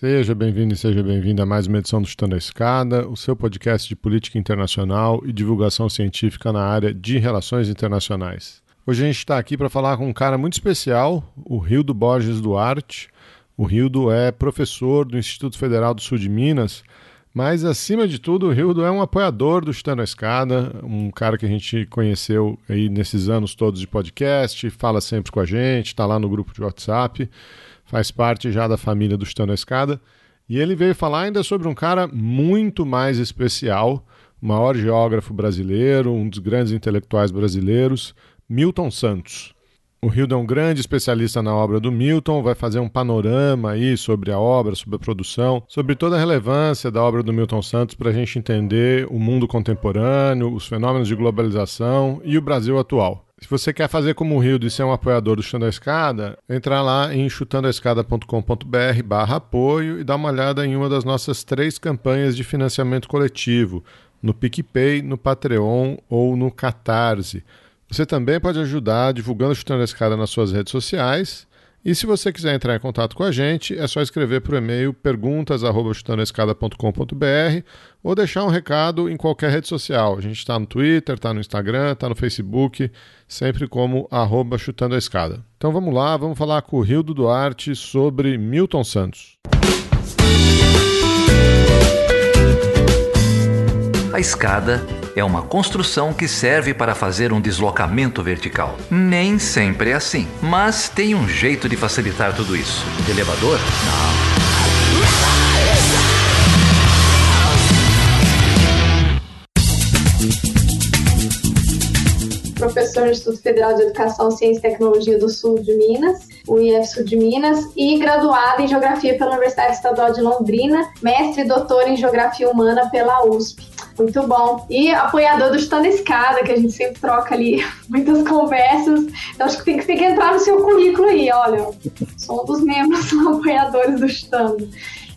Seja bem-vindo e seja bem-vinda a mais uma edição do Chutando a Escada, o seu podcast de política internacional e divulgação científica na área de relações internacionais. Hoje a gente está aqui para falar com um cara muito especial, o Rildo Borges Duarte. O Rildo é professor do Instituto Federal do Sul de Minas, mas acima de tudo, o Rildo é um apoiador do Chutando a Escada, um cara que a gente conheceu aí nesses anos todos de podcast, fala sempre com a gente, está lá no grupo de WhatsApp faz parte já da família do Chutando a Escada. E ele veio falar ainda sobre um cara muito mais especial, o maior geógrafo brasileiro, um dos grandes intelectuais brasileiros, Milton Santos. O Hildo é um grande especialista na obra do Milton, vai fazer um panorama aí sobre a obra, sobre a produção, sobre toda a relevância da obra do Milton Santos para a gente entender o mundo contemporâneo, os fenômenos de globalização e o Brasil atual. Se você quer fazer como o Rio e ser um apoiador do Chutando a Escada, entra lá em chutandoaescada.com.br barra apoio e dá uma olhada em uma das nossas três campanhas de financiamento coletivo, no PicPay, no Patreon ou no Catarse. Você também pode ajudar divulgando Chutando a Escada nas suas redes sociais e se você quiser entrar em contato com a gente, é só escrever por e-mail perguntas@chutandoescada.com.br ou deixar um recado em qualquer rede social. A gente está no Twitter, está no Instagram, está no Facebook, sempre como arroba chutando a escada. Então vamos lá, vamos falar com o Rildo Duarte sobre Milton Santos. A escada é uma construção que serve para fazer um deslocamento vertical. Nem sempre é assim, mas tem um jeito de facilitar tudo isso. De elevador? Não. professor do Instituto Federal de Educação, Ciência e Tecnologia do Sul de Minas, o Sul de Minas, e graduado em Geografia pela Universidade Estadual de Londrina, mestre e doutor em Geografia Humana pela USP. Muito bom. E apoiador do Chutando Escada, que a gente sempre troca ali muitas conversas. Então acho que tem, que tem que entrar no seu currículo aí, olha. Sou um dos membros apoiadores do Chutando.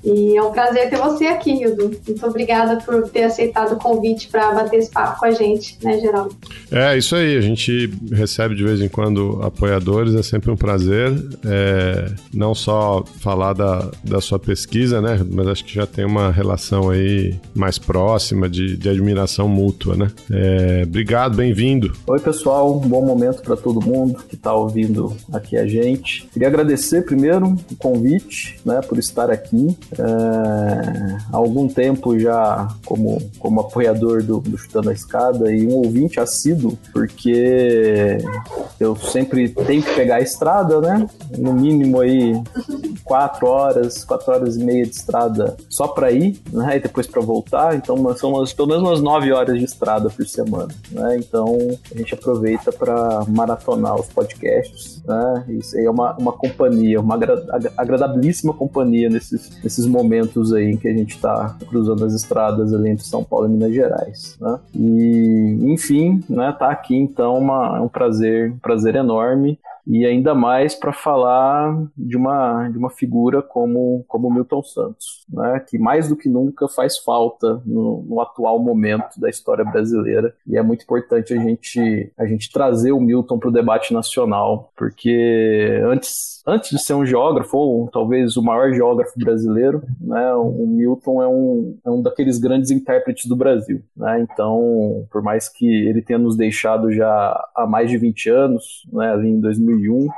E é um prazer ter você aqui, Hildo. Muito obrigada por ter aceitado o convite para bater esse papo com a gente, né, Geraldo? É, isso aí. A gente recebe de vez em quando apoiadores, é sempre um prazer. É, não só falar da, da sua pesquisa, né, mas acho que já tem uma relação aí mais próxima de, de admiração mútua, né? É, obrigado, bem-vindo. Oi, pessoal. Um bom momento para todo mundo que está ouvindo aqui a gente. Queria agradecer primeiro o convite, né, por estar aqui. É, há algum tempo já como, como apoiador do, do Chutando a Escada e um ouvinte assíduo, porque eu sempre tenho que pegar a estrada, né? No mínimo aí quatro horas, quatro horas e meia de estrada só para ir, né? E depois para voltar. Então são umas, pelo menos umas nove horas de estrada por semana, né? Então a gente aproveita para maratonar os podcasts, né? Isso aí é uma, uma companhia, uma agradabilíssima companhia nesses, nesses nesses momentos aí que a gente está cruzando as estradas ali entre São Paulo e Minas Gerais, né? E, enfim, né, tá aqui então uma, é um prazer, um prazer enorme. E ainda mais para falar de uma, de uma figura como, como Milton Santos, né, que mais do que nunca faz falta no, no, atual momento da história brasileira. E é muito importante a gente, a gente trazer o Milton para o debate nacional, porque antes, antes de ser um geógrafo, ou talvez o maior geógrafo brasileiro, né, o Milton é um, é um daqueles grandes intérpretes do Brasil. Né, então, por mais que ele tenha nos deixado já há mais de 20 anos, né, ali em 2000 2001, eh,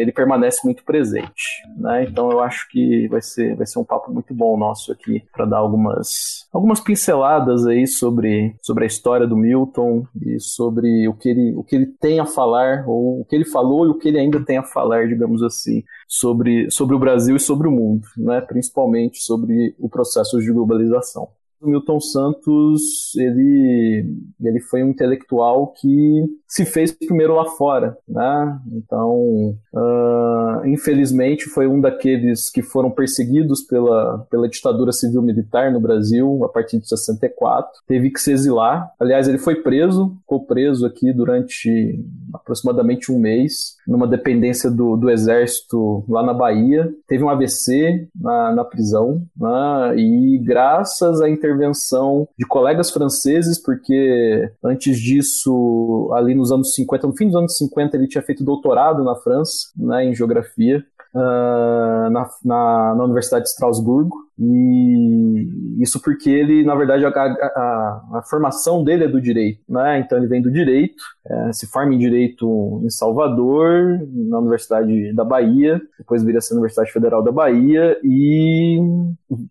ele permanece muito presente. Né? Então eu acho que vai ser, vai ser um papo muito bom nosso aqui para dar algumas, algumas pinceladas aí sobre, sobre a história do Milton e sobre o que, ele, o que ele tem a falar, ou o que ele falou e o que ele ainda tem a falar, digamos assim, sobre, sobre o Brasil e sobre o mundo, né? principalmente sobre o processo de globalização. O Milton Santos, ele, ele foi um intelectual que se fez primeiro lá fora, né? Então, uh, infelizmente, foi um daqueles que foram perseguidos pela, pela ditadura civil-militar no Brasil a partir de 64. Teve que se exilar. Aliás, ele foi preso, ficou preso aqui durante aproximadamente um mês, numa dependência do, do exército lá na Bahia. Teve um AVC na, na prisão, né? E graças à intervenção de colegas franceses, porque antes disso, ali nos anos 50, no fim dos anos 50, ele tinha feito doutorado na França, né, em geografia. uh, na, na, na Universidade de Estrasburgo. E isso porque ele, na verdade, a, a, a, formação dele é do direito, né? Então ele vem do direito, é, se forma em direito em Salvador, na Universidade da Bahia, depois viria a ser a Universidade Federal da Bahia, e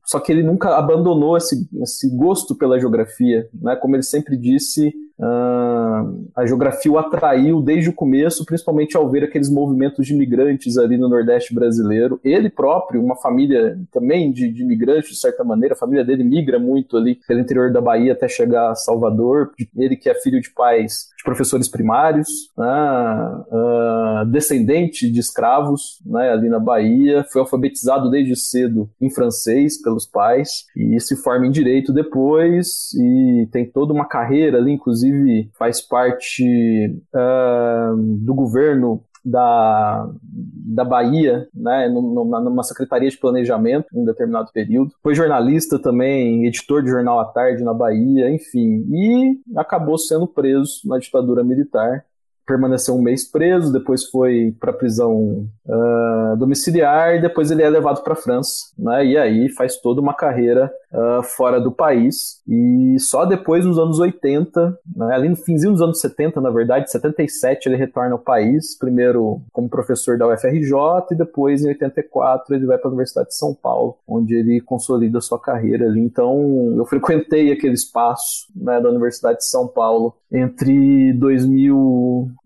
só que ele nunca abandonou esse, esse gosto pela geografia, né? Como ele sempre disse, Uh, a geografia o atraiu desde o começo, principalmente ao ver aqueles movimentos de imigrantes ali no Nordeste brasileiro. Ele próprio, uma família também de, de imigrantes, de certa maneira, a família dele migra muito ali pelo interior da Bahia até chegar a Salvador. Ele que é filho de pais de professores primários, né, uh, descendente de escravos né, ali na Bahia, foi alfabetizado desde cedo em francês pelos pais e se forma em direito depois e tem toda uma carreira ali, inclusive faz parte uh, do governo da, da Bahia, né, numa secretaria de planejamento em um determinado período. Foi jornalista também, editor de jornal à tarde na Bahia, enfim, e acabou sendo preso na ditadura militar permaneceu um mês preso, depois foi para prisão uh, domiciliar depois ele é levado para a França, né? E aí faz toda uma carreira uh, fora do país e só depois nos anos 80, né, ali no finzinho dos anos 70, na verdade, 77 ele retorna ao país, primeiro como professor da UFRJ e depois em 84 ele vai para a Universidade de São Paulo, onde ele consolida sua carreira ali. Então eu frequentei aquele espaço né, da Universidade de São Paulo entre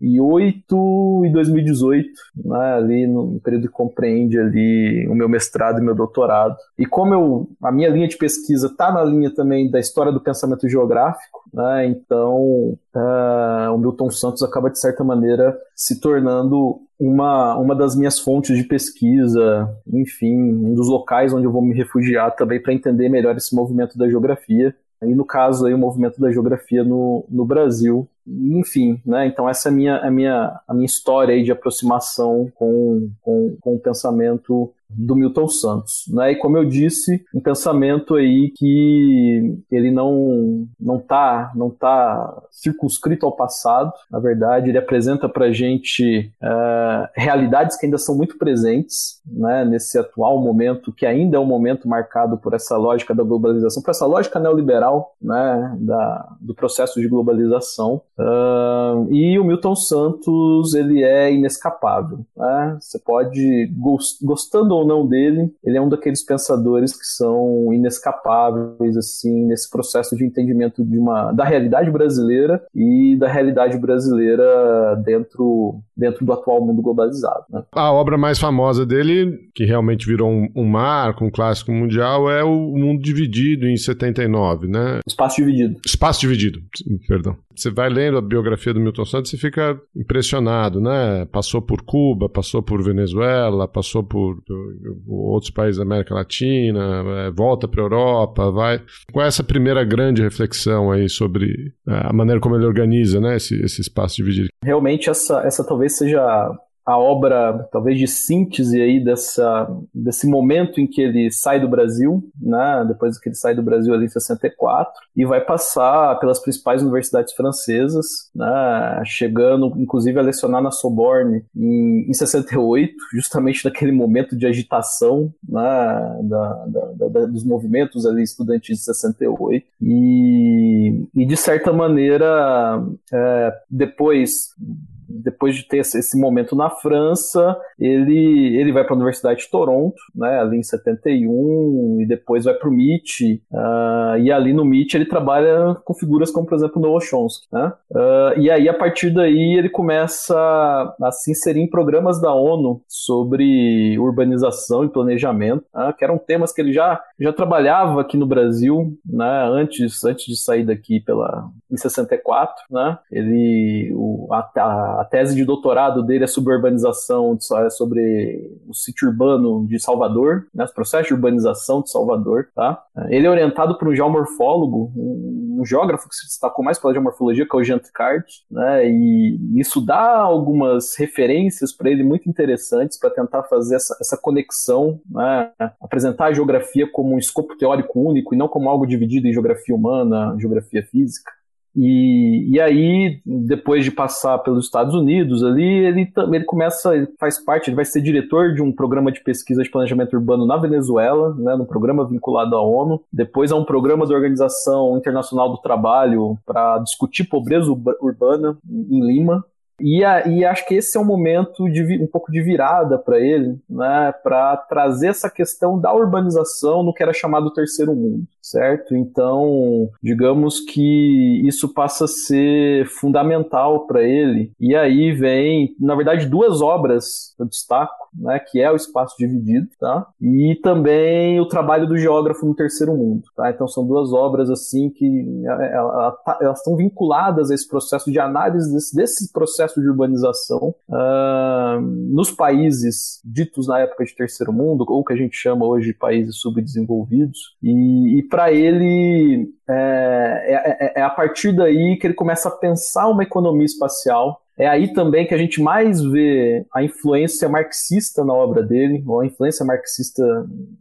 2008 e 2018, né, ali no período que compreende ali o meu mestrado e meu doutorado. E como eu, a minha linha de pesquisa está na linha também da história do pensamento geográfico, né, então uh, o Milton Santos acaba de certa maneira se tornando uma, uma das minhas fontes de pesquisa, enfim, um dos locais onde eu vou me refugiar também para entender melhor esse movimento da geografia e no caso aí o movimento da geografia no, no Brasil. Enfim, né? Então essa é a minha, a minha, a minha história aí de aproximação com, com, com o pensamento do Milton Santos, né? E como eu disse, um pensamento aí que ele não não tá não tá circunscrito ao passado. Na verdade, ele apresenta para gente uh, realidades que ainda são muito presentes, né? Nesse atual momento que ainda é um momento marcado por essa lógica da globalização, por essa lógica neoliberal, né? Da, do processo de globalização. Uh, e o Milton Santos ele é inescapável. Né? Você pode gostando ou ou não dele, ele é um daqueles pensadores que são inescapáveis assim nesse processo de entendimento de uma da realidade brasileira e da realidade brasileira dentro dentro do atual mundo globalizado. Né? A obra mais famosa dele, que realmente virou um, um marco, um clássico mundial, é o Mundo Dividido em 79, né? Espaço Dividido. Espaço Dividido, perdão. Você vai lendo a biografia do Milton Santos e fica impressionado, né? Passou por Cuba, passou por Venezuela, passou por, outros países da América Latina, é, volta para a Europa, vai. Qual é essa primeira grande reflexão aí sobre é, a maneira como ele organiza, né? Esse, esse espaço dividido? Realmente essa, essa talvez seja a obra, talvez de síntese aí dessa, desse momento em que ele sai do Brasil, né, depois que ele sai do Brasil ali em 64, e vai passar pelas principais universidades francesas, né, chegando inclusive a lecionar na Sorbonne em, em 68, justamente naquele momento de agitação né, da, da, da, dos movimentos ali estudantis de 68, e, e de certa maneira, é, depois depois de ter esse momento na França, ele, ele vai para a Universidade de Toronto, né, ali em 71, e depois vai para o MIT, uh, e ali no MIT ele trabalha com figuras como, por exemplo, Noah Chomsky. Né? Uh, e aí, a partir daí, ele começa a se inserir em programas da ONU sobre urbanização e planejamento, uh, que eram temas que ele já, já trabalhava aqui no Brasil, né, antes, antes de sair daqui pela, em 64. Né? Ele, o, a, a tese de doutorado dele é sobre urbanização, é sobre o sítio urbano de Salvador, né, os processos de urbanização de Salvador. Tá? Ele é orientado por um geomorfólogo, um, geógrafo que se destacou mais pela geomorfologia, que é o Jean Picard, né, e isso dá algumas referências para ele muito interessantes para tentar fazer essa, essa conexão, né, apresentar a geografia como um escopo teórico único e não como algo dividido em geografia humana, geografia física. E, e aí, depois de passar pelos Estados Unidos ali, ele, ele começa, ele faz parte, ele vai ser diretor de um programa de pesquisa de planejamento urbano na Venezuela, né, num programa vinculado à ONU. Depois há um programa da Organização Internacional do Trabalho para discutir pobreza urbana em Lima. E, a, e acho que esse é um momento de um pouco de virada para ele, né, para trazer essa questão da urbanização no que era chamado terceiro mundo, certo? Então, digamos que isso passa a ser fundamental para ele. E aí vem, na verdade, duas obras que eu destaco né, que é o espaço dividido, tá? E também o trabalho do geógrafo no terceiro mundo, tá? Então são duas obras assim que é, tá, elas estão vinculadas a esse processo de análise desse, desse processo de urbanização uh, nos países ditos na época de terceiro mundo, ou que a gente chama hoje de países subdesenvolvidos. E, e para ele é, é, é, é a partir daí que ele começa a pensar uma economia espacial é aí também que a gente mais vê a influência marxista na obra dele, ou a influência marxista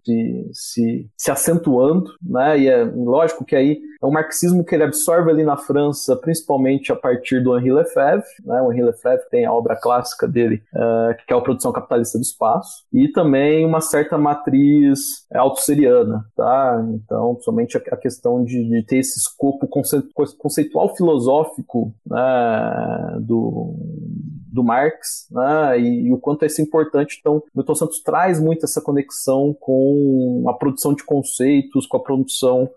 de, se, se acentuando, né? E é lógico que aí é um marxismo que ele absorve ali na França, principalmente a partir do Henri Lefebvre, né? O Henri Lefebvre tem a obra clássica dele, uh, que é a Produção Capitalista do Espaço, e também uma certa matriz autosseriana, tá? Então, somente a, questão de, de, ter esse escopo conceitual filosófico né? do do Marx, né, e, e, o quanto é isso importante. Então, Milton Santos traz muito essa conexão com a produção de conceitos, com a produção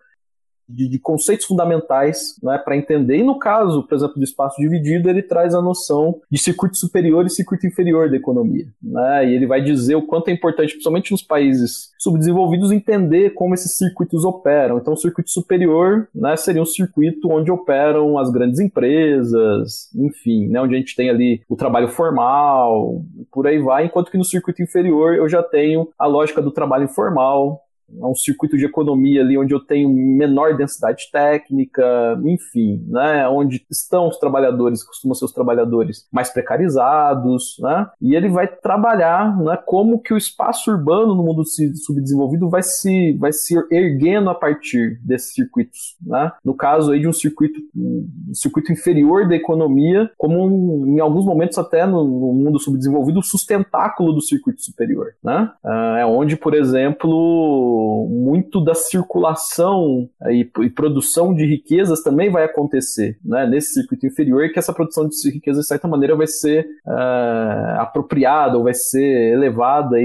de, de conceitos fundamentais né, para entender. E no caso, por exemplo, do espaço dividido, ele traz a noção de circuito superior e circuito inferior da economia. Né, e ele vai dizer o quanto é importante, principalmente nos países subdesenvolvidos, entender como esses circuitos operam. Então, o circuito superior né, seria um circuito onde operam as grandes empresas, enfim, né, onde a gente tem ali o trabalho formal, por aí vai, enquanto que no circuito inferior eu já tenho a lógica do trabalho informal, é um circuito de economia ali onde eu tenho menor densidade técnica, enfim, né, onde estão os trabalhadores, costumam ser os trabalhadores mais precarizados, né, e ele vai trabalhar, né, como que o espaço urbano no mundo subdesenvolvido vai se, vai se erguendo a partir desses circuitos, né, no caso aí de um circuito, um circuito inferior da economia, como um, em alguns momentos até no, no, mundo subdesenvolvido, o sustentáculo do circuito superior, né, uh, é onde, por exemplo, muito da circulação e, e, produção de riquezas também vai acontecer né, nesse circuito inferior que essa produção de riquezas, de certa maneira, vai ser uh, apropriada ou vai ser elevada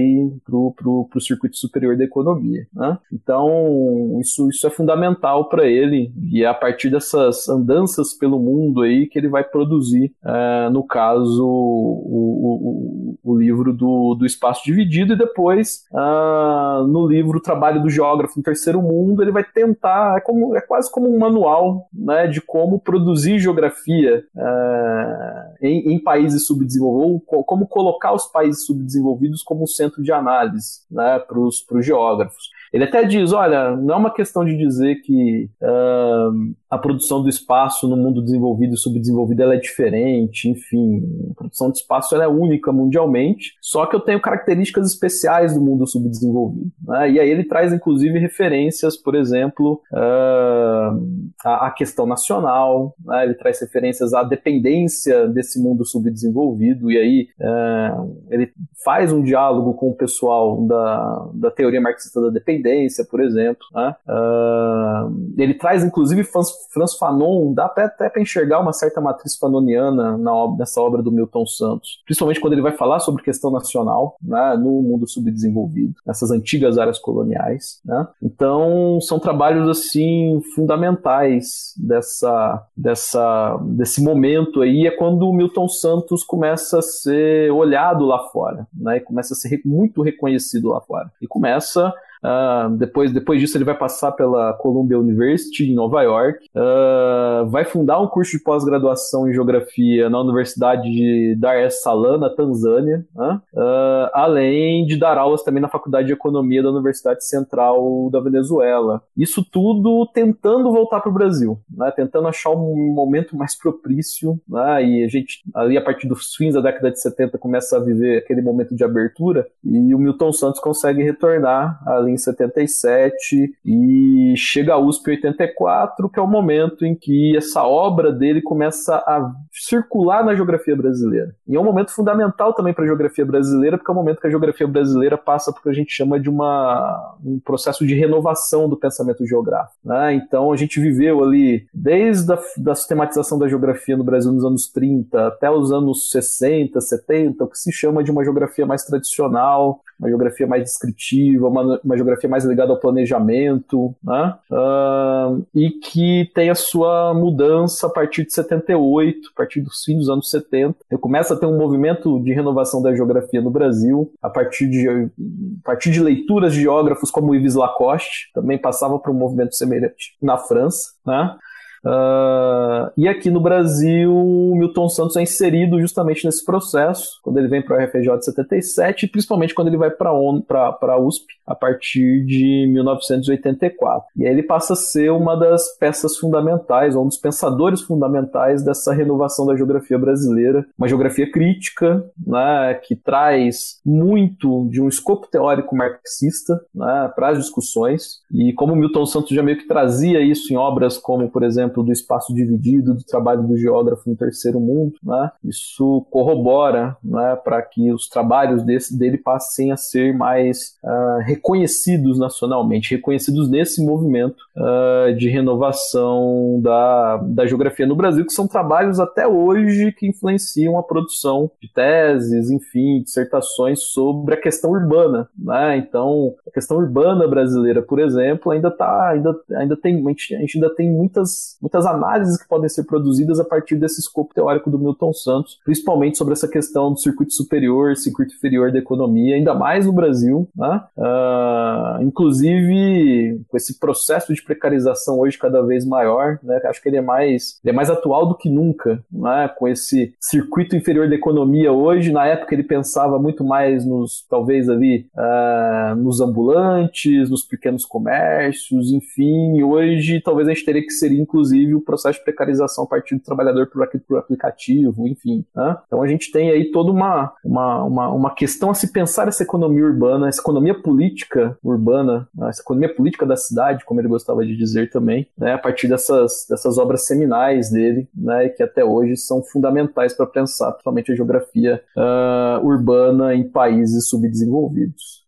para o circuito superior da economia. Né? Então, isso, isso é fundamental para ele e é a partir dessas andanças pelo mundo aí que ele vai produzir, uh, no caso, o, o, o, livro do, do Espaço Dividido e depois, uh, no livro Trabalho trabalho do geógrafo no terceiro mundo, ele vai tentar, é, como, é quase como um manual né, de como produzir geografia uh, em, em, países subdesenvolvidos, como colocar os países subdesenvolvidos como centro de análise né, para os geógrafos. Ele até diz: olha, não é uma questão de dizer que uh, a produção do espaço no mundo desenvolvido e subdesenvolvido ela é diferente, enfim, a produção de espaço ela é única mundialmente, só que eu tenho características especiais do mundo subdesenvolvido. Né? E aí ele traz, inclusive, referências, por exemplo, uh, à, questão nacional, né? ele traz referências à dependência desse mundo subdesenvolvido, e aí uh, ele faz um diálogo com o pessoal da, da teoria marxista da dependência Independência, por exemplo. Né? Uh, ele traz, inclusive, Franz Fanon, dá até, até para enxergar uma certa matriz fanoniana na nessa obra do Milton Santos, principalmente quando ele vai falar sobre questão nacional né, no mundo subdesenvolvido, nessas antigas áreas coloniais. Né? Então, são trabalhos assim fundamentais dessa, dessa, desse momento aí, é quando o Milton Santos começa a ser olhado lá fora, né? e começa a ser muito reconhecido lá fora. E começa Uh, depois, depois disso, ele vai passar pela Columbia University, em Nova York. Uh, vai fundar um curso de pós-graduação em Geografia na Universidade de Dar es Salaam, na Tanzânia. Uh, além de dar aulas também na Faculdade de Economia da Universidade Central da Venezuela. Isso tudo tentando voltar para o Brasil, né? tentando achar um momento mais propício. Né? E a gente, ali a partir dos fins da década de 70, começa a viver aquele momento de abertura. E o Milton Santos consegue retornar ali em 77 e chega a USP em 84, que é o momento em que essa obra dele começa a circular na geografia brasileira. E é um momento fundamental também para a geografia brasileira, porque é o um momento que a geografia brasileira passa por que a gente chama de uma, um processo de renovação do pensamento geográfico. Né? Então a gente viveu ali, desde a da sistematização da geografia no Brasil nos anos 30 até os anos 60, 70, o que se chama de uma geografia mais tradicional, uma geografia mais descritiva, uma, uma geografia mais ligada ao planejamento, né? Uh, e que tem a sua mudança a partir de 78, a partir dos fins dos anos 70. E começa a ter um movimento de renovação da geografia no Brasil, a partir de, a partir de leituras de geógrafos como Yves Lacoste, também passava por um movimento semelhante na França, né? Uh, e aqui no Brasil, o Milton Santos é inserido justamente nesse processo, quando ele vem para o RFJ de 77, e principalmente quando ele vai para a USP a partir de 1984. E aí ele passa a ser uma das peças fundamentais, ou um dos pensadores fundamentais dessa renovação da geografia brasileira, uma geografia crítica, né, que traz muito de um escopo teórico marxista né, para as discussões, e como Milton Santos já meio que trazia isso em obras como, por exemplo, exemplo, do espaço dividido, do trabalho do geógrafo no terceiro mundo, né? isso corrobora né, para que os trabalhos desse, dele passem a ser mais uh, reconhecidos nacionalmente, reconhecidos nesse movimento uh, de renovação da, da geografia no Brasil, que são trabalhos até hoje que influenciam a produção de teses, enfim, dissertações sobre a questão urbana. Né? Então, a questão urbana brasileira, por exemplo, ainda tá, ainda, ainda tem, a gente ainda tem muitas muitas análises que podem ser produzidas a partir desse escopo teórico do Milton Santos, principalmente sobre essa questão do circuito superior, circuito inferior da economia, ainda mais no Brasil, né? Uh, inclusive com esse processo de precarização hoje cada vez maior, né? Acho que ele é mais, ele é mais atual do que nunca, né? Com esse circuito inferior da economia hoje, na época ele pensava muito mais nos, talvez ali, uh, nos ambulantes, nos pequenos comércios, enfim, hoje talvez a gente teria que ser inclusive inclusive o processo de precarização a partir do trabalhar por, por aplicativo, enfim. Né? Então a gente tem aí toda uma, uma, uma, uma, questão a se pensar essa economia urbana, essa economia política urbana, né? essa economia política da cidade, como ele gostava de dizer também, né? a partir dessas, dessas obras seminais dele, né? que até hoje são fundamentais para pensar principalmente a geografia uh, urbana em países subdesenvolvidos.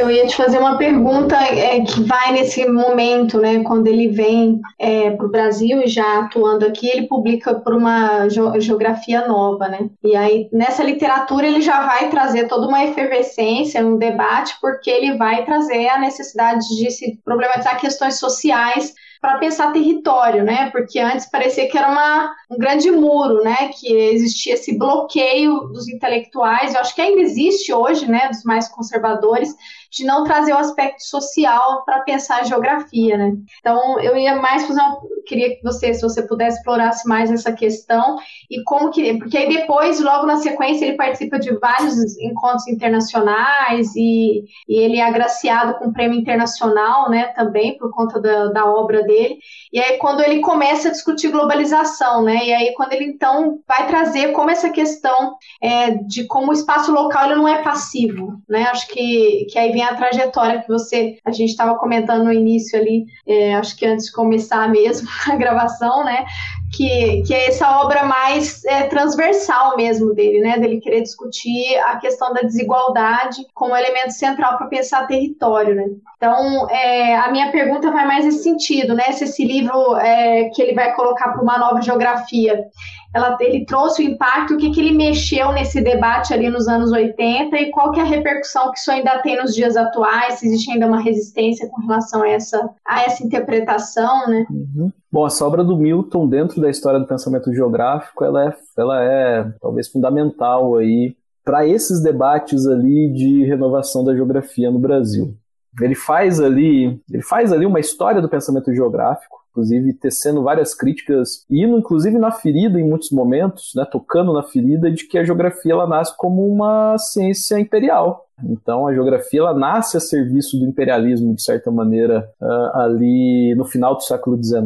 Eu ia te fazer uma pergunta é, que vai nesse momento, né? Quando ele vem é, para o Brasil e já atuando aqui, ele publica por uma geografia nova, né? E aí nessa literatura ele já vai trazer toda uma efervescência, um debate, porque ele vai trazer a necessidade de se problematizar questões sociais para pensar território, né? Porque antes parecia que era uma, um grande muro, né? Que existia esse bloqueio dos intelectuais. Eu acho que ainda existe hoje, né? Dos mais conservadores de não trazer o aspecto social para pensar a geografia, né? Então, eu ia mais fazer uma... Queria que você, se você pudesse, explorasse mais essa questão e como que... Porque aí depois, logo na sequência, ele participa de vários encontros internacionais e, e ele é agraciado com o prêmio internacional, né? Também, por conta da, da obra dele. E aí, quando ele começa a discutir globalização, né? E aí, quando ele, então, vai trazer como essa questão é, de como o espaço local ele não é passivo, né? Acho que, que aí vem a trajetória que você, a gente estava comentando no início ali, é, acho que antes de começar mesmo a gravação, né? Que, que é essa obra mais é, transversal mesmo dele, né? Dele querer discutir a questão da desigualdade como elemento central para pensar território, né? Então, é, a minha pergunta vai mais nesse sentido, né? Se esse livro é, que ele vai colocar para uma nova geografia, ela, ele trouxe o impacto, o que, que ele mexeu nesse debate ali nos anos 80 e qual que é a repercussão que isso ainda tem nos dias atuais, se existe ainda uma resistência com relação a essa, a essa interpretação, né? Uhum. Bom, essa obra do Milton, dentro da história do pensamento geográfico, ela é, ela é talvez fundamental aí para esses debates ali de renovação da geografia no Brasil. Ele faz ali, ele faz ali uma história do pensamento geográfico, inclusive tecendo várias críticas, e indo inclusive na ferida em muitos momentos, né, tocando na ferida de que a geografia ela nasce como uma ciência imperial. Então a geografia ela nasce a serviço do imperialismo, de certa maneira, uh, ali no final do século XIX.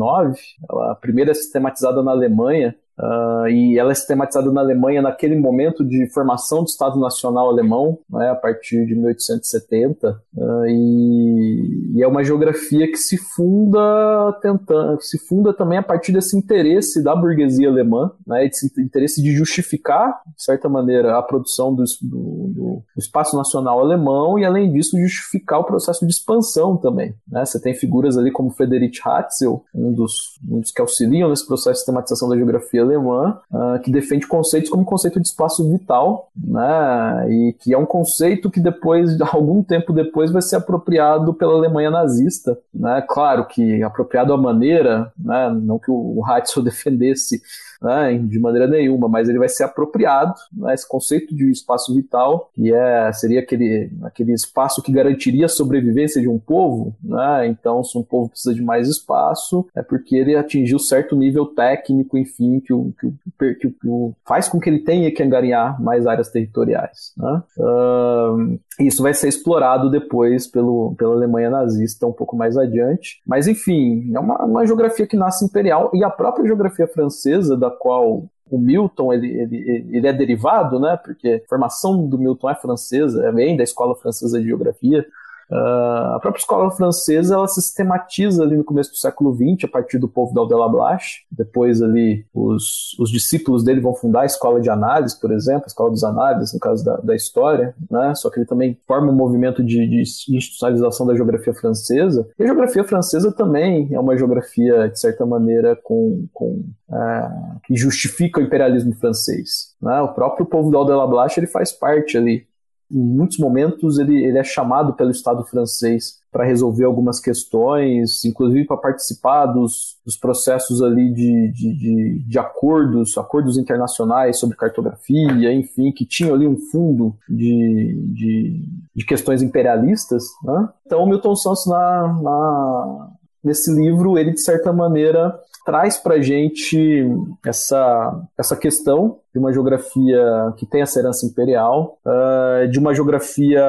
Ela, primeira é sistematizada na Alemanha, Uh, e ela é sistematizada na Alemanha naquele momento de formação do Estado Nacional Alemão, né, a partir de 1870, uh, e, e, é uma geografia que se funda tentando, se funda também a partir desse interesse da burguesia alemã, né, esse interesse de justificar, de certa maneira, a produção do, do, do, espaço nacional alemão e, além disso, justificar o processo de expansão também. Né. Você tem figuras ali como Friedrich Hatzel, um dos, um dos que auxiliam nesse processo de sistematização da geografia alemã, uh, que defende conceitos como o conceito de espaço vital, né, e que é um conceito que depois, algum tempo depois, vai ser apropriado pela Alemanha nazista. Né? Claro que apropriado à maneira, né, não que o Heitzel defendesse né, de maneira nenhuma, mas ele vai ser apropriado, né, esse conceito de espaço vital, que é, seria aquele, aquele espaço que garantiria a sobrevivência de um povo, né, então se um povo precisa de mais espaço, é porque ele atingiu certo nível técnico, enfim, que, o, que, o, que, o, faz com que ele tenha que angariar mais áreas territoriais. Né? Uh, isso vai ser explorado depois pelo, pela Alemanha nazista um pouco mais adiante, mas enfim, é uma, uma geografia que nasce imperial e a própria geografia francesa, da qual o Milton ele, ele, ele é derivado, né? Porque a formação do Milton é francesa, vem da escola francesa de geografia. Uh, a própria escola francesa ela sistematiza ali no começo do século XX a partir do povo da la Blache. Depois ali os, os discípulos dele vão fundar a escola de análise, por exemplo, a escola dos análises no caso da, da história, né? Só que ele também forma um movimento de, de institucionalização da geografia francesa. E a geografia francesa também é uma geografia de certa maneira com, com uh, que justifica o imperialismo francês. Né? O próprio povo da la Blache ele faz parte ali em muitos momentos ele, ele é chamado pelo Estado francês para resolver algumas questões, inclusive para participar dos, dos processos ali de, de, de, de, acordos, acordos internacionais sobre cartografia, enfim, que tinham ali um fundo de, de, de questões imperialistas. Né? Então, Milton Santos, na, na, nesse livro, ele, de certa maneira, traz para gente essa, essa questão de uma geografia que tem essa herança imperial, uh, de uma geografia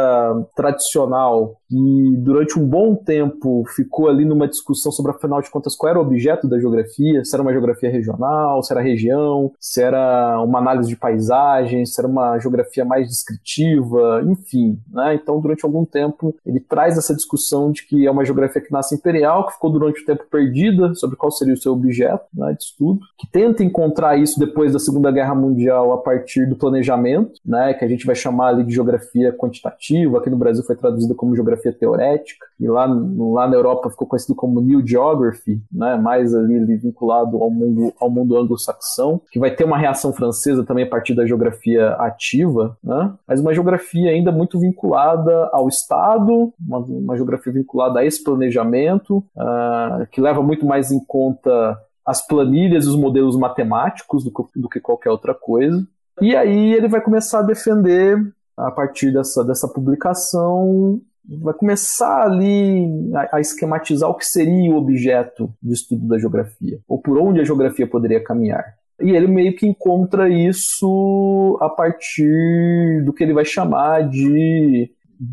tradicional que durante um bom tempo ficou ali numa discussão sobre, afinal de contas, qual era o objeto da geografia, se era uma geografia regional, se era região, se era uma análise de paisagem, se era uma geografia mais descritiva, enfim. Né? Então, durante algum tempo, ele traz essa discussão de que é uma geografia que nasce imperial, que ficou durante o tempo perdida sobre qual seria o seu objeto né, de estudo, que tenta encontrar isso depois da Segunda Guerra Mundial mundial a partir do planejamento, né, que a gente vai chamar ali de geografia quantitativa, aqui no Brasil foi traduzida como geografia teorética, e lá, lá na Europa ficou conhecido como New Geography, né, mais ali, ali vinculado ao mundo, ao mundo anglo-saxão, que vai ter uma reação francesa também a partir da geografia ativa, né, mas uma geografia ainda muito vinculada ao Estado, uma, uma geografia vinculada a esse planejamento, uh, que leva muito mais em conta as planilhas e os modelos matemáticos do que, do que qualquer outra coisa. E aí ele vai começar a defender, a partir dessa, dessa publicação, vai começar ali a, a, esquematizar o que seria o objeto de estudo da geografia, ou por onde a geografia poderia caminhar. E ele meio que encontra isso a partir do que ele vai chamar de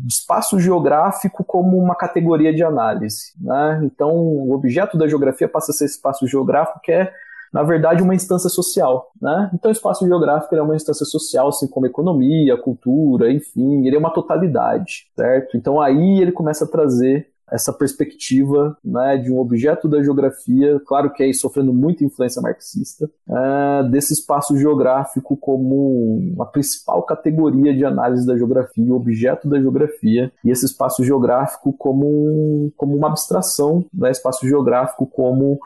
espaço geográfico como uma categoria de análise. Né? Então, o objeto da geografia passa a ser espaço geográfico, que é, na verdade, uma instância social. Né? Então, o espaço geográfico é uma instância social, assim como economia, cultura, enfim, ele é uma totalidade, certo? Então, aí ele começa a trazer essa perspectiva né, de um objeto da geografia, claro que aí sofrendo muita influência marxista, é, desse espaço geográfico como a principal categoria de análise da geografia, objeto da geografia, e esse espaço geográfico como, como uma abstração, né, espaço geográfico como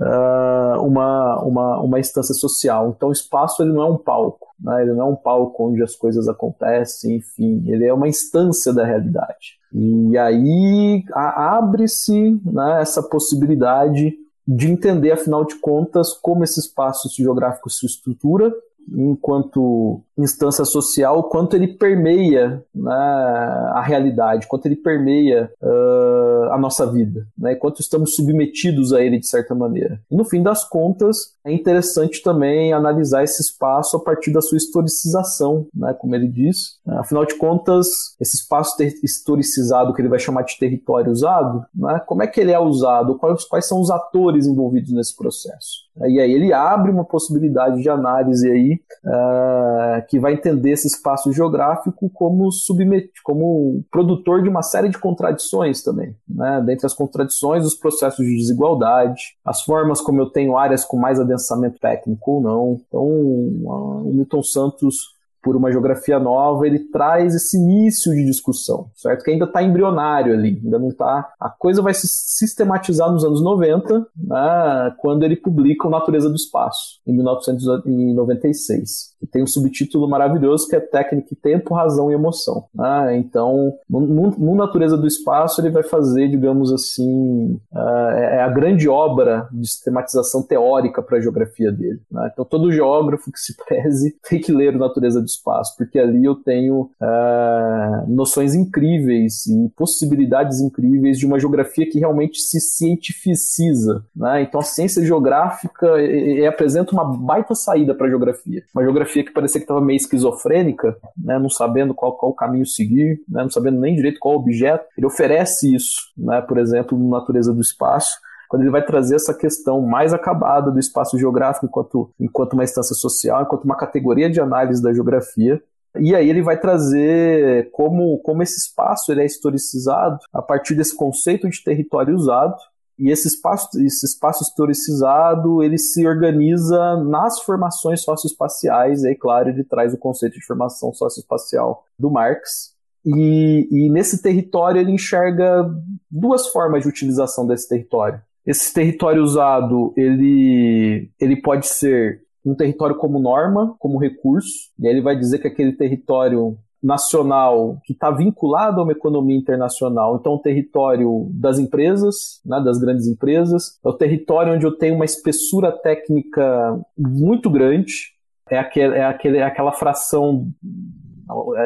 uh, uma, uma, uma instância social. Então, o espaço ele não é um palco, né? ele não é um palco onde as coisas acontecem, enfim, ele é uma instância da realidade. E aí abre-se né, essa possibilidade de entender, afinal de contas, como esse espaço geográfico se estrutura enquanto instância social, quanto ele permeia né, a realidade, quanto ele permeia uh, a nossa vida, né, quanto estamos submetidos a ele de certa maneira. E no fim das contas, é interessante também analisar esse espaço a partir da sua historicização, né, como ele diz. Afinal de contas, esse espaço historicizado que ele vai chamar de território usado, né, como é que ele é usado? Quais, quais são os atores envolvidos nesse processo? E aí ele abre uma possibilidade de análise aí uh, que vai entender esse espaço geográfico como submet como produtor de uma série de contradições também. Né? Dentre as contradições, os processos de desigualdade, as formas como eu tenho áreas com mais adensamento técnico ou não. Então, o Milton Santos por uma geografia nova, ele traz esse início de discussão, certo? Que ainda está embrionário ali, ainda não está. A coisa vai se sistematizar nos anos 90, né, quando ele publica o Natureza do Espaço, em 1996. Tem um subtítulo maravilhoso que é Técnica, Tempo, Razão e Emoção. Né? Então, no, no, Natureza do Espaço, ele vai fazer, digamos assim, uh, é a grande obra de sistematização teórica para a geografia dele. Né? Então, todo geógrafo que se preze tem que ler o Natureza do espaço, porque ali eu tenho uh, noções incríveis e possibilidades incríveis de uma geografia que realmente se cientificiza. Né? Então a ciência geográfica e, e apresenta uma baita saída para a geografia. Uma geografia que parecia que estava meio esquizofrênica, né? não sabendo qual, qual caminho seguir, né? não sabendo nem direito qual objeto. Ele oferece isso, né? por exemplo, no Natureza do Espaço quando ele vai trazer essa questão mais acabada do espaço geográfico enquanto, enquanto uma instância social, enquanto uma categoria de análise da geografia, e aí ele vai trazer como, como esse espaço ele é historicizado a partir desse conceito de território usado. E esse espaço, esse espaço historicizado, ele se organiza nas formações socioespaciais. E claro, ele traz o conceito de formação socioespacial do Marx. E, e nesse território ele enxerga duas formas de utilização desse território. Esse território usado, ele, ele pode ser um território como norma, como recurso, e aí ele vai dizer que aquele território nacional que está vinculado a uma economia internacional. Então, o território das empresas, né, das grandes empresas, é o território onde eu tenho uma espessura técnica muito grande, é, aquele, é, aquele, é aquela fração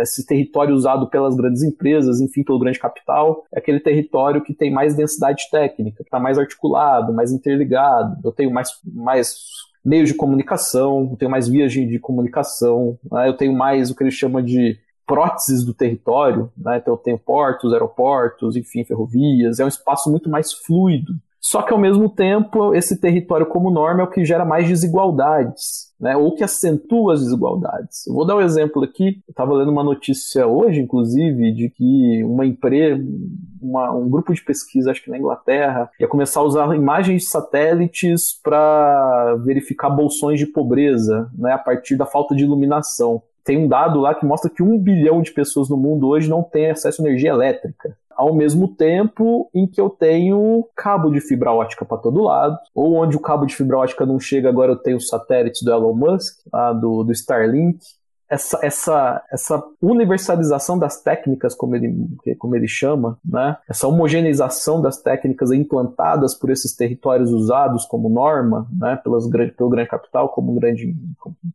esse território usado pelas grandes empresas, enfim, pelo grande capital, é aquele território que tem mais densidade técnica, que está mais articulado, mais interligado. Eu tenho mais, mais meios de comunicação, eu tenho mais vias de comunicação, né? eu tenho mais o que eles chamam de próteses do território, né? então tenho portos, aeroportos, enfim, ferrovias, é um espaço muito mais fluido. Só que ao mesmo tempo, esse território como norma é o que gera mais desigualdades, né? ou que acentua as desigualdades. Eu vou dar um exemplo aqui. Eu estava lendo uma notícia hoje, inclusive, de que uma empresa, uma, um grupo de pesquisa, acho que na Inglaterra, ia começar a usar imagens de satélites para verificar bolsões de pobreza né? a partir da falta de iluminação tem um dado lá que mostra que um bilhão de pessoas no mundo hoje não tem acesso à energia elétrica ao mesmo tempo em que eu tenho cabo de fibra ótica para todo lado, ou onde o cabo de fibra ótica não chega, agora eu tenho satélites do Elon Musk, lá do, do Starlink. Essa, essa, essa universalização das técnicas, como ele, como ele chama, né? essa homogeneização das técnicas implantadas por esses territórios usados como norma, né? Pelas, pelo grande capital, como grande,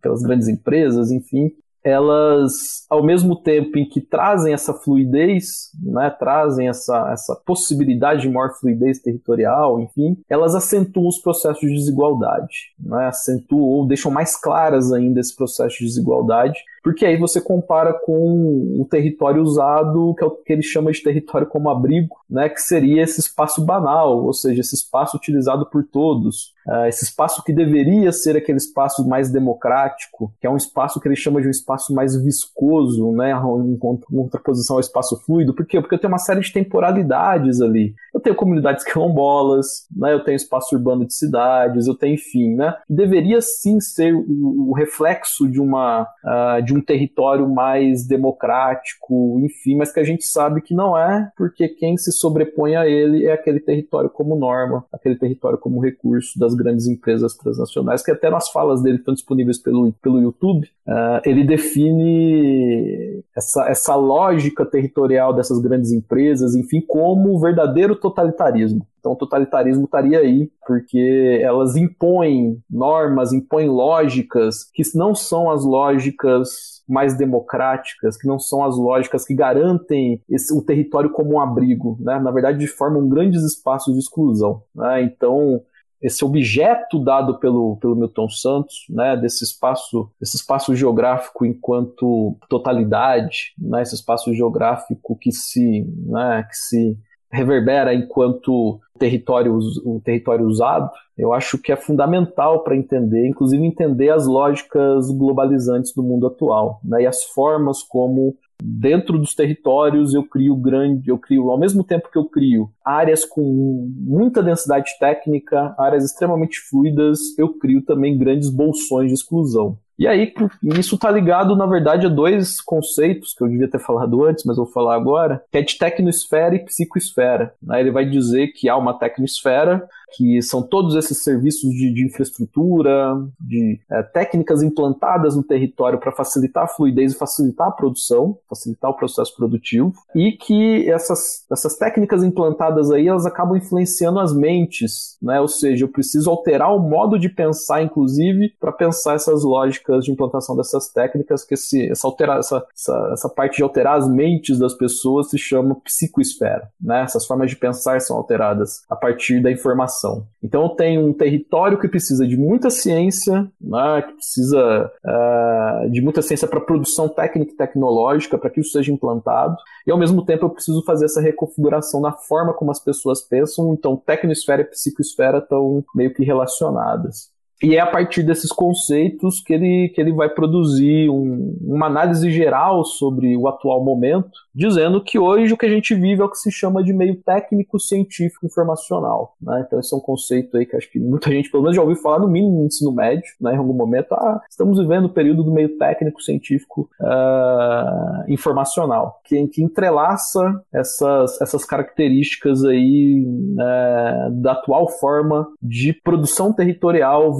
pelas grandes empresas, enfim, elas, ao mesmo tempo em que trazem essa fluidez, né, trazem essa, essa possibilidade de maior fluidez territorial, enfim, elas acentuam os processos de desigualdade, né, acentuam ou deixam mais claras ainda esse processo de desigualdade, porque aí você compara com o território usado, que é o que ele chama de território como abrigo, né, que seria esse espaço banal, ou seja, esse espaço utilizado por todos, uh, esse espaço que deveria ser aquele espaço mais democrático, que é um espaço que ele chama de um espaço mais viscoso, né, em contraposição ao espaço fluido. Por quê? Porque eu tenho uma série de temporalidades ali. Eu tenho comunidades quilombolas, né, eu tenho espaço urbano de cidades, eu tenho, enfim, né, deveria sim ser o, reflexo de uma uh, de um território mais democrático, enfim, mas que a gente sabe que não é, porque quem se sobrepõe a ele é aquele território como norma, aquele território como recurso das grandes empresas transnacionais, que até nas falas dele estão disponíveis pelo, pelo YouTube, uh, ele define essa, essa lógica territorial dessas grandes empresas, enfim, como o verdadeiro totalitarismo. Então, o totalitarismo estaria aí, porque elas impõem normas, impõem lógicas que não são as lógicas mais democráticas, que não são as lógicas que garantem esse, o território como um abrigo, né? Na verdade, formam grandes espaços de exclusão. Né? Então, esse objeto dado pelo, pelo Milton Santos, né, desse espaço, esse espaço geográfico enquanto totalidade, né, esse espaço geográfico que se, né, que se reverbera enquanto território, o território usado, eu acho que é fundamental para entender, inclusive entender as lógicas globalizantes do mundo atual, né, e as formas como dentro dos territórios eu crio grande, eu crio ao mesmo tempo que eu crio áreas com muita densidade técnica, áreas extremamente fluidas, eu crio também grandes bolsões de exclusão. E aí, isso está ligado, na verdade, a dois conceitos que eu devia ter falado antes, mas vou falar agora, que é de tecnosfera e psicoesfera. Né? Ele vai dizer que há uma tecnosfera, que são todos esses serviços de, de infraestrutura, de é, técnicas implantadas no território para facilitar a fluidez e facilitar a produção, facilitar o processo produtivo, e que essas, essas técnicas implantadas aí, elas acabam influenciando as mentes, né? ou seja, eu preciso alterar o modo de pensar, inclusive, para pensar essas lógicas de implantação dessas técnicas, que esse, essa, altera, essa, essa, essa parte de alterar as mentes das pessoas se chama psicoesfera. Né? Essas formas de pensar são alteradas a partir da informação informação. Então tem um território que precisa de muita ciência, né, que precisa uh, de muita ciência para produção técnica e tecnológica, para que isso seja implantado, e ao mesmo tempo eu preciso fazer essa reconfiguração na forma como as pessoas pensam, então tecnosfera e psicoesfera estão meio que relacionadas. E é a partir desses conceitos que ele, que ele vai produzir um, uma análise geral sobre o atual momento, dizendo que hoje o que a gente vive é o que se chama de meio técnico científico informacional. Né? Então esse é um conceito aí que acho que muita gente pelo menos já ouviu falar no mínimo no ensino médio, né? em algum momento, ah, estamos vivendo o período do meio técnico científico uh, informacional, que, que entrelaça essas, essas características aí uh, da atual forma de produção territorial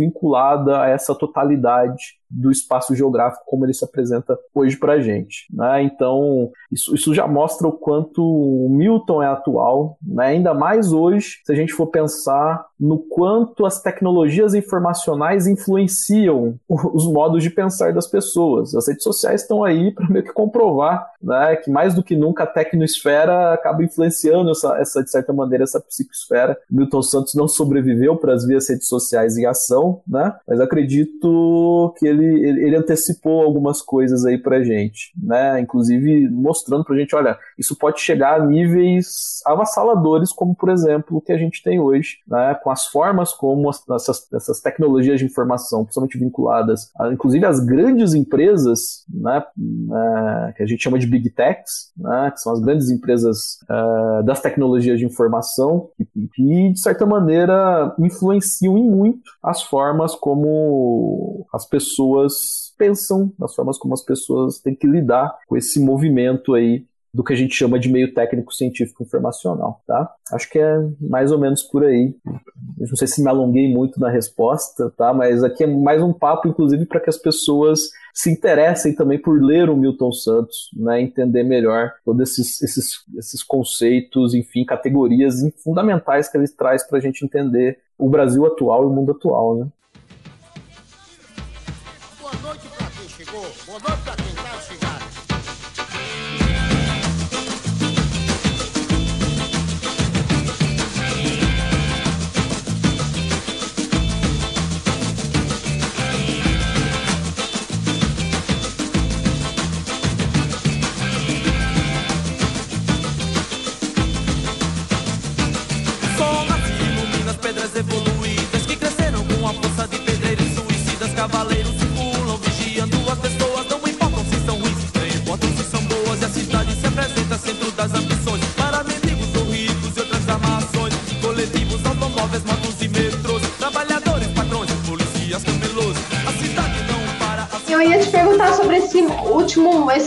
a essa totalidade do espaço geográfico como ele se apresenta hoje para a gente. Né? Então, isso, isso já mostra o quanto o Milton é atual, né? ainda mais hoje, se a gente for pensar no quanto as tecnologias informacionais influenciam os modos de pensar das pessoas. As redes sociais estão aí para meio que comprovar né, que mais do que nunca a tecnosfera acaba influenciando essa, essa, de certa maneira, essa psicosfera. Milton Santos não sobreviveu para as vias redes sociais em ação, né? mas acredito que ele ele, ele, antecipou algumas coisas aí pra gente, né? Inclusive mostrando pra gente, olha, isso pode chegar a níveis avassaladores, como por exemplo o que a gente tem hoje, né? Com as formas como as, essas, essas tecnologias de informação, principalmente vinculadas, a, inclusive as grandes empresas, né? É, que a gente chama de big techs, né? Que são as grandes empresas é, das tecnologias de informação que, de certa maneira influenciam em muito as formas como as pessoas pessoas pensam, nas formas como as pessoas têm que lidar com esse movimento aí do que a gente chama de meio técnico científico informacional, tá? Acho que é mais ou menos por aí. Eu não sei se me alonguei muito na resposta, tá? Mas aqui é mais um papo, inclusive, para que as pessoas se interessem também por ler o Milton Santos, né? Entender melhor todos esses, esses, esses conceitos, enfim, categorias fundamentais que ele traz para a gente entender o Brasil atual e o mundo atual, né? Esse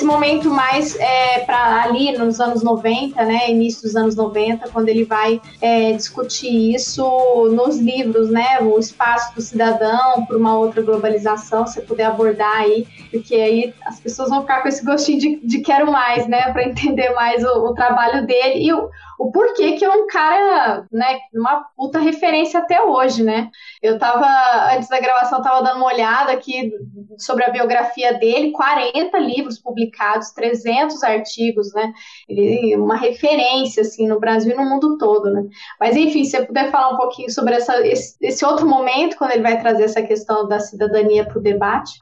momento mais é, para ali nos anos 90, né, início dos anos 90, quando ele vai é, discutir isso nos livros, né, o espaço do cidadão para uma outra globalização, se puder abordar aí, porque aí as pessoas vão ficar com esse gostinho de, de quero mais, né, para entender mais o, o, trabalho dele e o, o porquê que é um cara, né, uma puta referência até hoje, né. Eu tava, antes da gravação, tava dando uma olhada aqui sobre a biografia dele, 40 livros publicados, 300 artigos, né, ele, uma referência, assim, no Brasil e no mundo todo, né. Mas, enfim, se você puder falar um pouquinho sobre essa, esse, esse outro momento, quando ele vai trazer essa questão da cidadania para o debate.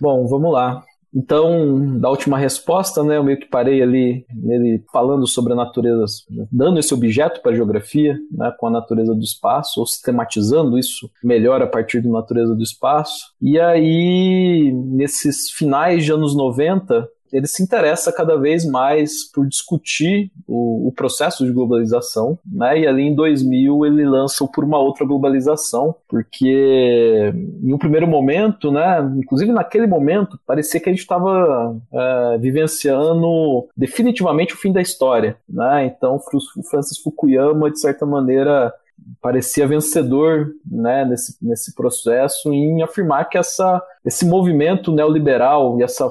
Bom, vamos lá. Então, da última resposta, né, eu meio que parei ali nele falando sobre a natureza, dando esse objeto para a geografia, né, com a natureza do espaço, ou sistematizando isso melhor a partir da natureza do espaço. E aí, nesses finais de anos 90, ele se interessa cada vez mais por discutir o, o, processo de globalização, né? E ali em 2000 ele lança Por uma Outra Globalização, porque em um primeiro momento, né? Inclusive naquele momento, parecia que a gente estava é, vivenciando definitivamente o fim da história, né? Então Francis Fukuyama, de certa maneira, parecia vencedor né, nesse, nesse processo em afirmar que essa, esse movimento neoliberal e essa,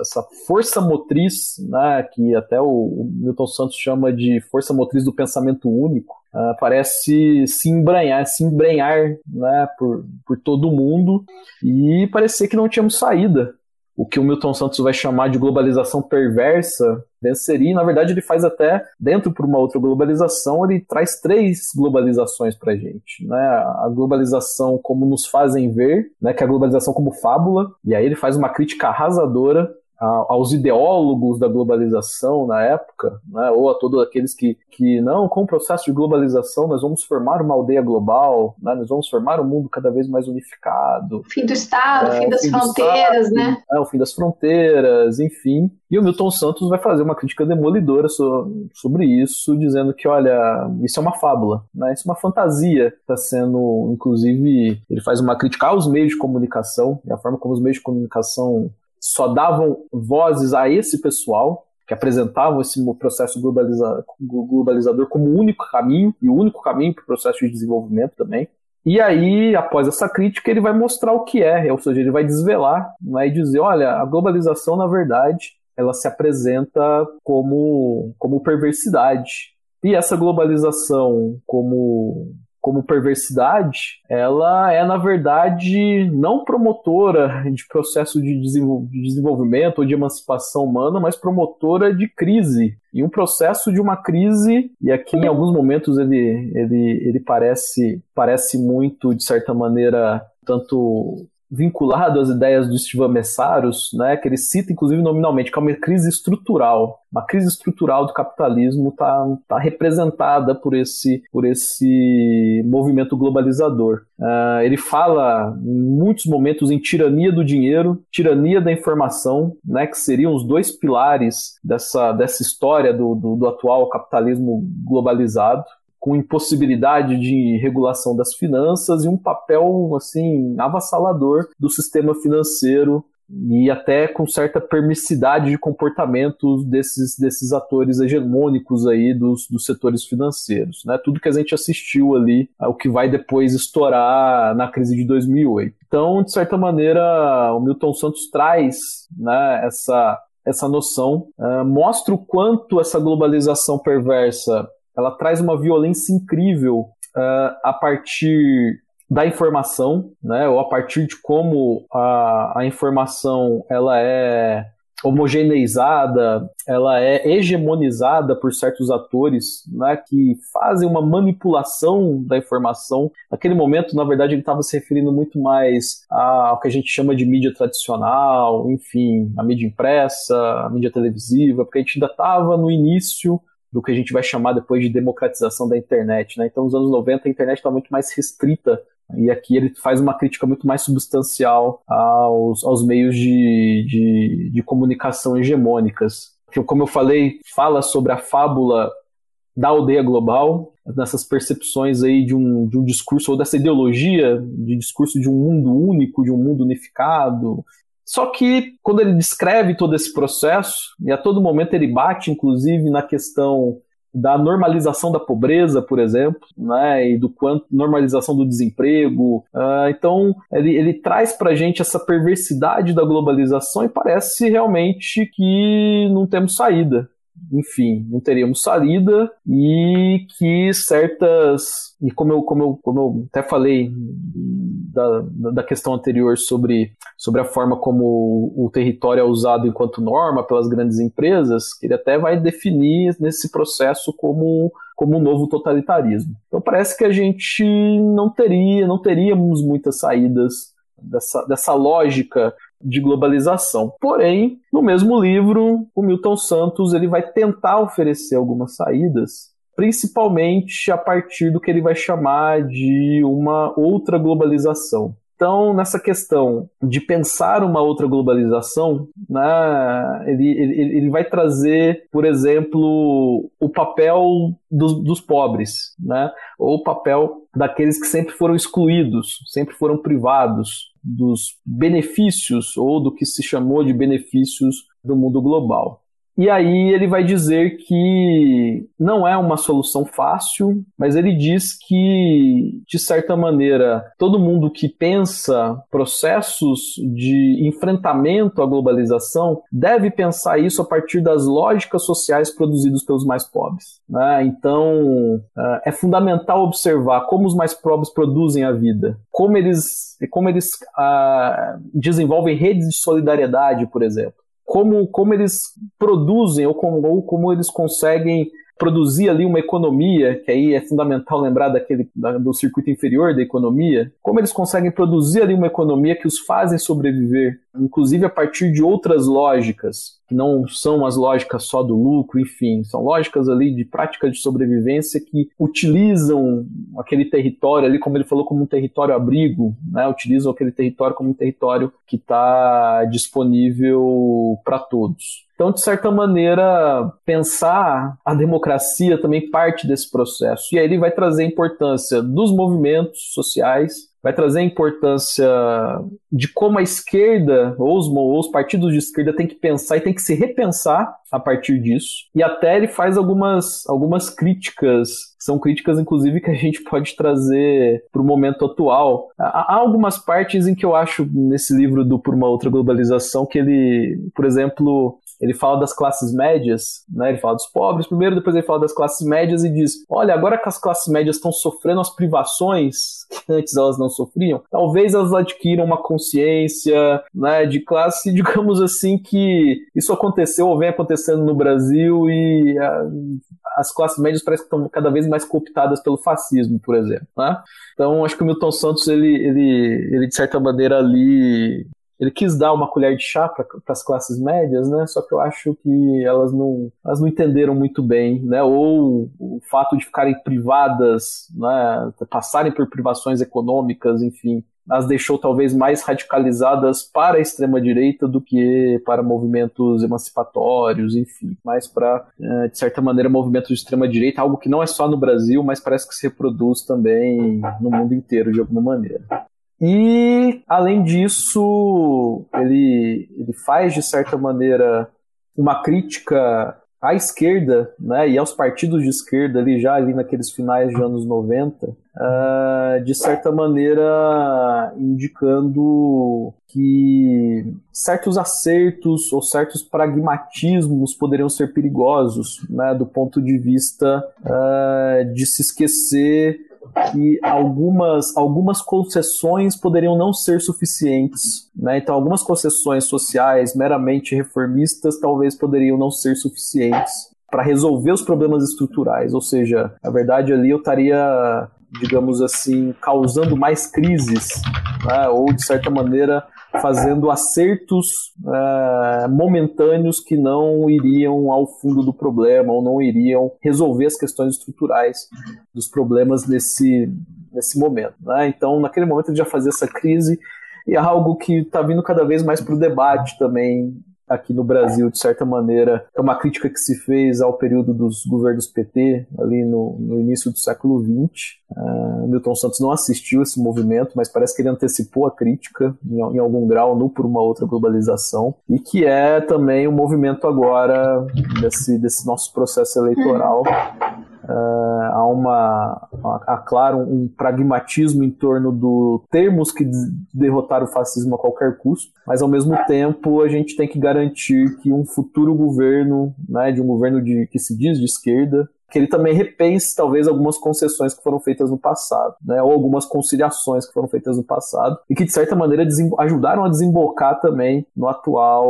essa força motriz, né, que até o Milton Santos chama de força motriz do pensamento único, uh, parece se embranhar, se embrenhar né, por, por todo mundo e parecia que não tínhamos saída. O que o Milton Santos vai chamar de globalização perversa venceria. E, na verdade, ele faz até, dentro por uma outra globalização, ele traz três globalizações para a gente. Né? A globalização como nos fazem ver, né? que é a globalização como fábula, e aí ele faz uma crítica arrasadora aos ideólogos da globalização na época, né, ou a todos aqueles que, que não, com o processo de globalização nós vamos formar uma aldeia global, né, nós vamos formar um mundo cada vez mais unificado. Fim do Estado, é, fim das fim fronteiras, Estado, né? É, o fim das fronteiras, enfim. E o Milton Santos vai fazer uma crítica demolidora so, sobre isso, dizendo que, olha, isso é uma fábula, né, isso é uma fantasia, está sendo, inclusive, ele faz uma crítica aos meios de comunicação, e a forma como os meios de comunicação só davam vozes a esse pessoal, que apresentavam esse processo globaliza globalizador como o único caminho, e o único caminho para o processo de desenvolvimento também. E aí, após essa crítica, ele vai mostrar o que é, ou seja, ele vai desvelar né, e dizer: olha, a globalização, na verdade, ela se apresenta como, como perversidade. E essa globalização como como perversidade, ela é, na verdade, não promotora de processo de desenvolvimento ou de emancipação humana, mas promotora de crise. E um processo de uma crise, e aqui em alguns momentos ele, ele, ele parece, parece muito, de certa maneira, tanto vinculado às ideias do Steven Messaros, né, que ele cita inclusive nominalmente, que é uma crise estrutural. Uma crise estrutural do capitalismo está tá representada por esse, por esse movimento globalizador. Uh, ele fala em muitos momentos em tirania do dinheiro, tirania da informação, né, que seriam os dois pilares dessa, dessa história do, do, do atual capitalismo globalizado com impossibilidade de regulação das finanças e um papel assim avassalador do sistema financeiro e até com certa permissidade de comportamentos desses, desses atores hegemônicos aí dos, dos setores financeiros, né? Tudo que a gente assistiu ali, é o que vai depois estourar na crise de 2008. Então, de certa maneira, o Milton Santos traz né, essa, essa noção, uh, mostra o quanto essa globalização perversa ela traz uma violência incrível uh, a partir da informação, né, ou a partir de como a, a informação ela é homogeneizada, ela é hegemonizada por certos atores, né, que fazem uma manipulação da informação. Naquele momento, na verdade, ele estava se referindo muito mais ao que a gente chama de mídia tradicional, enfim, a mídia impressa, a mídia televisiva, porque a gente ainda estava no início do que a gente vai chamar depois de democratização da internet. Né? Então, nos anos 90, a internet está muito mais restrita e aqui ele faz uma crítica muito mais substancial aos, aos meios de, de, de comunicação hegemônicas. Que, como eu falei, fala sobre a fábula da aldeia global, nessas percepções aí de um, de um discurso, ou dessa ideologia de discurso de um mundo único, de um mundo unificado, Só que quando ele descreve todo esse processo, e a todo momento ele bate, inclusive, na questão da normalização da pobreza, por exemplo, né, e do quanto normalização do desemprego. Uh, então, ele, ele traz para gente essa perversidade da globalização e parece realmente que não temos saída enfim, não teríamos saída e que certas. E como eu, como eu, como eu até falei da, da questão anterior sobre, sobre a forma como o território é usado enquanto norma pelas grandes empresas, que ele até vai definir nesse processo como como um novo totalitarismo. Então parece que a gente não teria, não teríamos muitas saídas dessa, dessa lógica de globalização. Porém, no mesmo livro, o Milton Santos ele vai tentar oferecer algumas saídas, principalmente a partir do que ele vai chamar de uma outra globalização. Então, nessa questão de pensar uma outra globalização, né, ele, ele, ele vai trazer, por exemplo, o papel dos, dos pobres, né, ou o papel daqueles que sempre foram excluídos, sempre foram privados dos benefícios ou do que se chamou de benefícios do mundo global. E aí ele vai dizer que não é uma solução fácil, mas ele diz que, de certa maneira, todo mundo que pensa processos de enfrentamento à globalização deve pensar isso a partir das lógicas sociais produzidas pelos mais pobres. Né? Então, é, é fundamental observar como os mais pobres produzem a vida, como eles, como eles uh, desenvolvem redes de solidariedade, por exemplo como, como eles produzem ou como, ou como eles conseguem produzir ali uma economia, que aí é fundamental lembrar daquele do circuito inferior da economia, como eles conseguem produzir ali uma economia que os fazem sobreviver, inclusive a partir de outras lógicas, que não são as lógicas só do lucro, enfim, são lógicas ali de prática de sobrevivência que utilizam aquele território ali, como ele falou, como um território abrigo, né? utilizam aquele território como um território que está disponível para todos. Então, de certa maneira, pensar a democracia também parte desse processo. E aí ele vai trazer a importância dos movimentos sociais, vai trazer a importância de como a esquerda ou os, ou os, partidos de esquerda têm que pensar e têm que se repensar a partir disso. E até ele faz algumas, algumas críticas, são críticas inclusive que a gente pode trazer para o momento atual. Há, há algumas partes em que eu acho nesse livro do Por uma Outra Globalização que ele, por exemplo, ele fala das classes médias, né? Ele fala dos pobres primeiro, depois ele fala das classes médias e diz: olha, agora que as classes médias estão sofrendo as privações que antes elas não sofriam, talvez elas adquiram uma consciência, né, de classe, digamos assim, que isso aconteceu ou vem acontecendo no Brasil e a, ah, as classes médias parecem que estão cada vez mais cooptadas pelo fascismo, por exemplo, né? Então, acho que o Milton Santos, ele, ele, ele de certa maneira ali ele quis dar uma colher de chá para as classes médias, né? Só que eu acho que elas não, elas não entenderam muito bem, né? Ou o fato de ficarem privadas, né? Passarem por privações econômicas, enfim, as deixou talvez mais radicalizadas para a extrema direita do que para movimentos emancipatórios, enfim, mais para eh, de certa maneira movimentos de extrema direita, algo que não é só no Brasil, mas parece que se reproduz também no mundo inteiro de alguma maneira. E, além disso, ele, ele faz, de certa maneira, uma crítica à esquerda né, e aos partidos de esquerda, ali, já ali naqueles finais de anos 90, uh, ah, de certa maneira indicando que certos acertos ou certos pragmatismos poderiam ser perigosos né, do ponto de vista uh, de se esquecer que algumas, algumas concessões poderiam não ser suficientes. Né? Então, algumas concessões sociais meramente reformistas talvez poderiam não ser suficientes para resolver os problemas estruturais. Ou seja, na verdade, ali eu estaria, digamos assim, causando mais crises, né? ou de certa maneira fazendo acertos uh, momentâneos que não iriam ao fundo do problema ou não iriam resolver as questões estruturais dos problemas nesse, nesse momento. Né? Então, naquele momento, ele já fazia essa crise e é algo que está vindo cada vez mais para o debate também aqui no Brasil, de certa maneira, é uma crítica que se fez ao período dos governos PT, ali no, no início do século XX. Uh, Milton Santos não assistiu esse movimento, mas parece que ele antecipou a crítica, em, em algum grau, no por uma outra globalização, e que é também o um movimento agora desse, desse nosso processo eleitoral Uh, há uma, há, claro, um pragmatismo em torno do termos que derrotar o fascismo a qualquer custo, mas ao mesmo tempo a gente tem que garantir que um futuro governo, né, de um governo de, que se diz de esquerda, que ele também repense talvez algumas concessões que foram feitas no passado, né, ou algumas conciliações que foram feitas no passado e que de certa maneira ajudaram a desembocar também no atual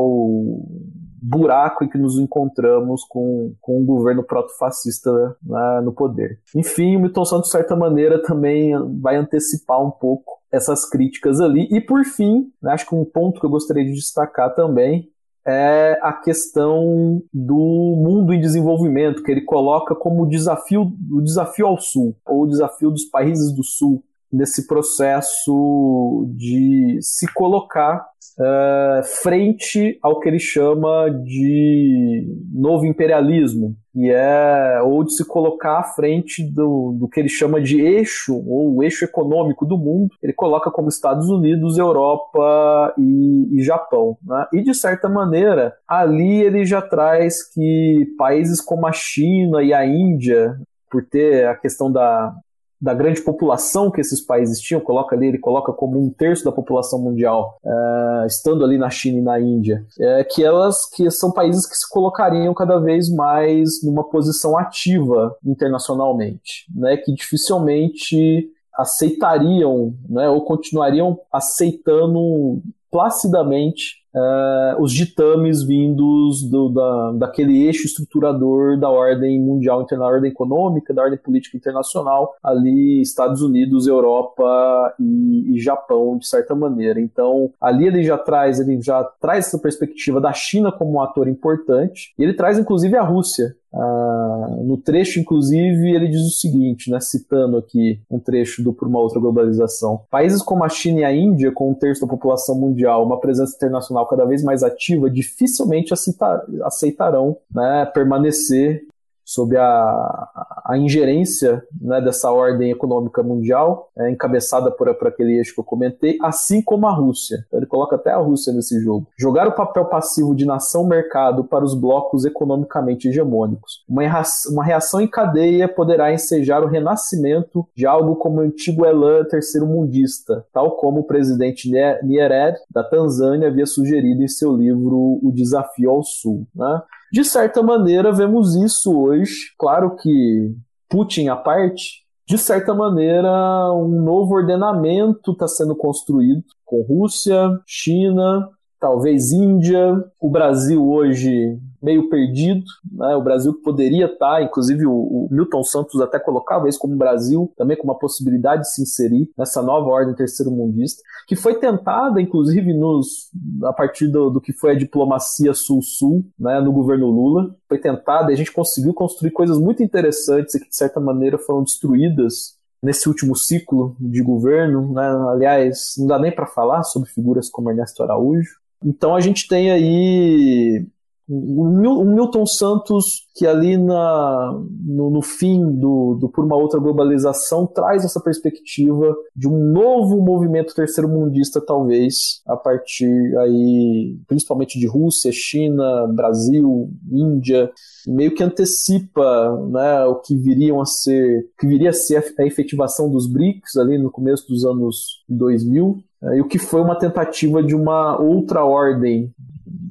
buraco em que nos encontramos com, com um governo proto-fascista né, no poder. Enfim, o Milton Santos, de certa maneira, também vai antecipar um pouco essas críticas ali. E, por fim, né, acho que um ponto que eu gostaria de destacar também é a questão do mundo em desenvolvimento, que ele coloca como desafio, o desafio ao Sul, ou o desafio dos países do Sul, nesse processo de se colocar uh, frente ao que ele chama de novo imperialismo, e é ou de se colocar à frente do, do que ele chama de eixo ou o eixo econômico do mundo. Ele coloca como Estados Unidos, Europa e, e Japão. Né? E de certa maneira, ali ele já traz que países como a China e a Índia por ter a questão da, da grande população que esses países tinham, coloca ali, ele coloca como um terço da população mundial, uh, estando ali na China e na Índia, é, que elas que são países que se colocariam cada vez mais numa posição ativa internacionalmente, né, que dificilmente aceitariam, né, ou continuariam aceitando placidamente uh, os ditames vindos do, da, daquele eixo estruturador da ordem mundial, da ordem econômica, da ordem política internacional, ali Estados Unidos, Europa e, e, Japão, de certa maneira. Então, ali ele já traz, ele já traz essa perspectiva da China como um ator importante, e ele traz inclusive a Rússia ah, no trecho, inclusive, ele diz o seguinte, né, citando aqui um trecho do Por uma Outra Globalização. Países como a China e a Índia, com um terço da população mundial, uma presença internacional cada vez mais ativa, dificilmente aceitar, aceitarão né, permanecer sob a, a ingerência né, dessa ordem econômica mundial, é, encabeçada por, por aquele eixo que eu comentei, assim como a Rússia. Então, ele coloca até a Rússia nesse jogo. Jogar o papel passivo de nação-mercado para os blocos economicamente hegemônicos. Uma, uma reação em cadeia poderá ensejar o renascimento de algo como o antigo elan terceiro-mundista, tal como o presidente Nyerere, da Tanzânia, havia sugerido em seu livro O Desafio ao Sul. Né? De certa maneira, vemos isso hoje. Claro que Putin à parte, de certa maneira, um novo ordenamento está sendo construído com Rússia, China, talvez Índia, o Brasil hoje meio perdido, né? o Brasil que poderia estar, tá, inclusive o, Milton Santos até colocava isso como Brasil, também com uma possibilidade de se inserir nessa nova ordem terceiro-mundista, que foi tentada, inclusive, nos, a partir do, do que foi a diplomacia sul-sul, né, no governo Lula, foi tentada e a gente conseguiu construir coisas muito interessantes e que, de certa maneira, foram destruídas nesse último ciclo de governo, né? aliás, não dá nem para falar sobre figuras como Ernesto Araújo, então a gente tem aí o Milton Santos, que ali na, no, no, fim do, do Por uma Outra Globalização, traz essa perspectiva de um novo movimento terceiro-mundista, talvez, a partir aí, principalmente de Rússia, China, Brasil, Índia, meio que antecipa né, o que viriam a ser, que viria a ser a efetivação dos BRICS ali no começo dos anos 2000, né, e o que foi uma tentativa de uma outra ordem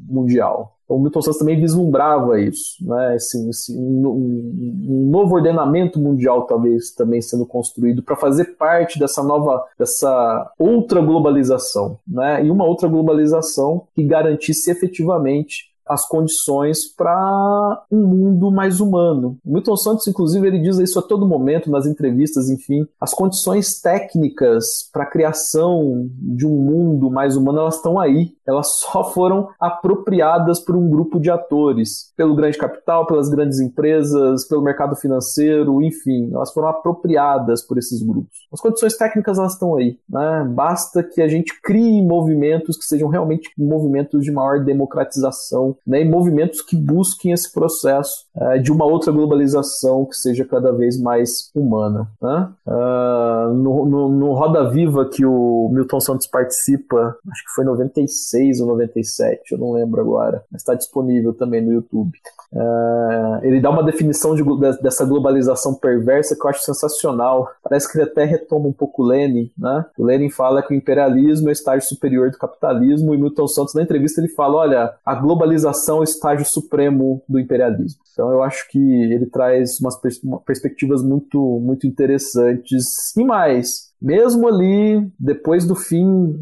mundial. Então, o Milton Santos também vislumbrava isso, né? Esse, um, um, novo ordenamento mundial talvez também sendo construído para fazer parte dessa nova, dessa outra globalização, né? E uma outra globalização que garantisse efetivamente as condições para um mundo mais humano. Milton Santos, inclusive, ele diz isso a todo momento nas entrevistas, enfim, as condições técnicas para a criação de um mundo mais humano, elas estão aí. Elas só foram apropriadas por um grupo de atores, pelo grande capital, pelas grandes empresas, pelo mercado financeiro, enfim, elas foram apropriadas por esses grupos. As condições técnicas elas estão aí, né? Basta que a gente crie movimentos que sejam realmente movimentos de maior democratização, né? E movimentos que busquem esse processo é, de uma outra globalização que seja cada vez mais humana. Né? Uh, no, no, no Roda Viva que o Milton Santos participa, acho que foi 96 ou 97, eu não lembro agora, mas está disponível também no YouTube. Uh, ele dá uma definição de, de, dessa globalização perversa que eu acho sensacional. Parece que ele até retoma um pouco Lenin, né? O Lenin fala que o imperialismo é o estágio superior do capitalismo e Milton Santos na entrevista ele fala, olha, a globalização é o estágio supremo do imperialismo. Então eu acho que ele traz umas pers perspectivas muito muito interessantes e mais mesmo ali, depois do fim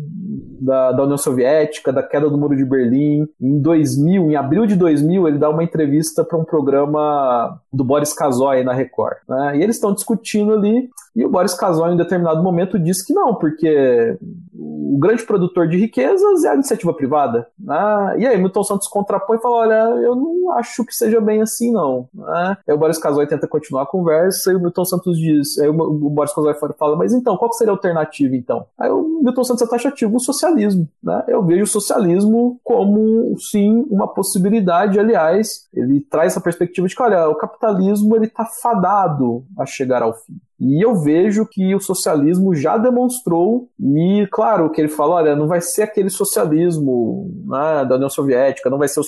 da, da, União Soviética, da queda do Muro de Berlim, em 2000, em abril de 2000, ele dá uma entrevista para um programa do Boris Kazoy na Record. Né? E eles estão discutindo ali, e o Boris Kazoy, em determinado momento, diz que não, porque o grande produtor de riquezas é a iniciativa privada. Né? E aí Milton Santos contrapõe e fala: olha, eu não acho que seja bem assim, não. Né? Aí o Boris Casoy tenta continuar a conversa e o Milton Santos diz: aí o Boris Casoy fala, mas então, qual seria a alternativa então? Aí o Milton Santos é taxativo o socialismo. Né? Eu vejo o socialismo como, sim, uma possibilidade, aliás, ele traz essa perspectiva de que, olha, o capitalismo ele está fadado a chegar ao fim. E eu vejo que o socialismo já demonstrou, e claro que ele fala: olha, não vai ser aquele socialismo né, da União Soviética, não vai ser o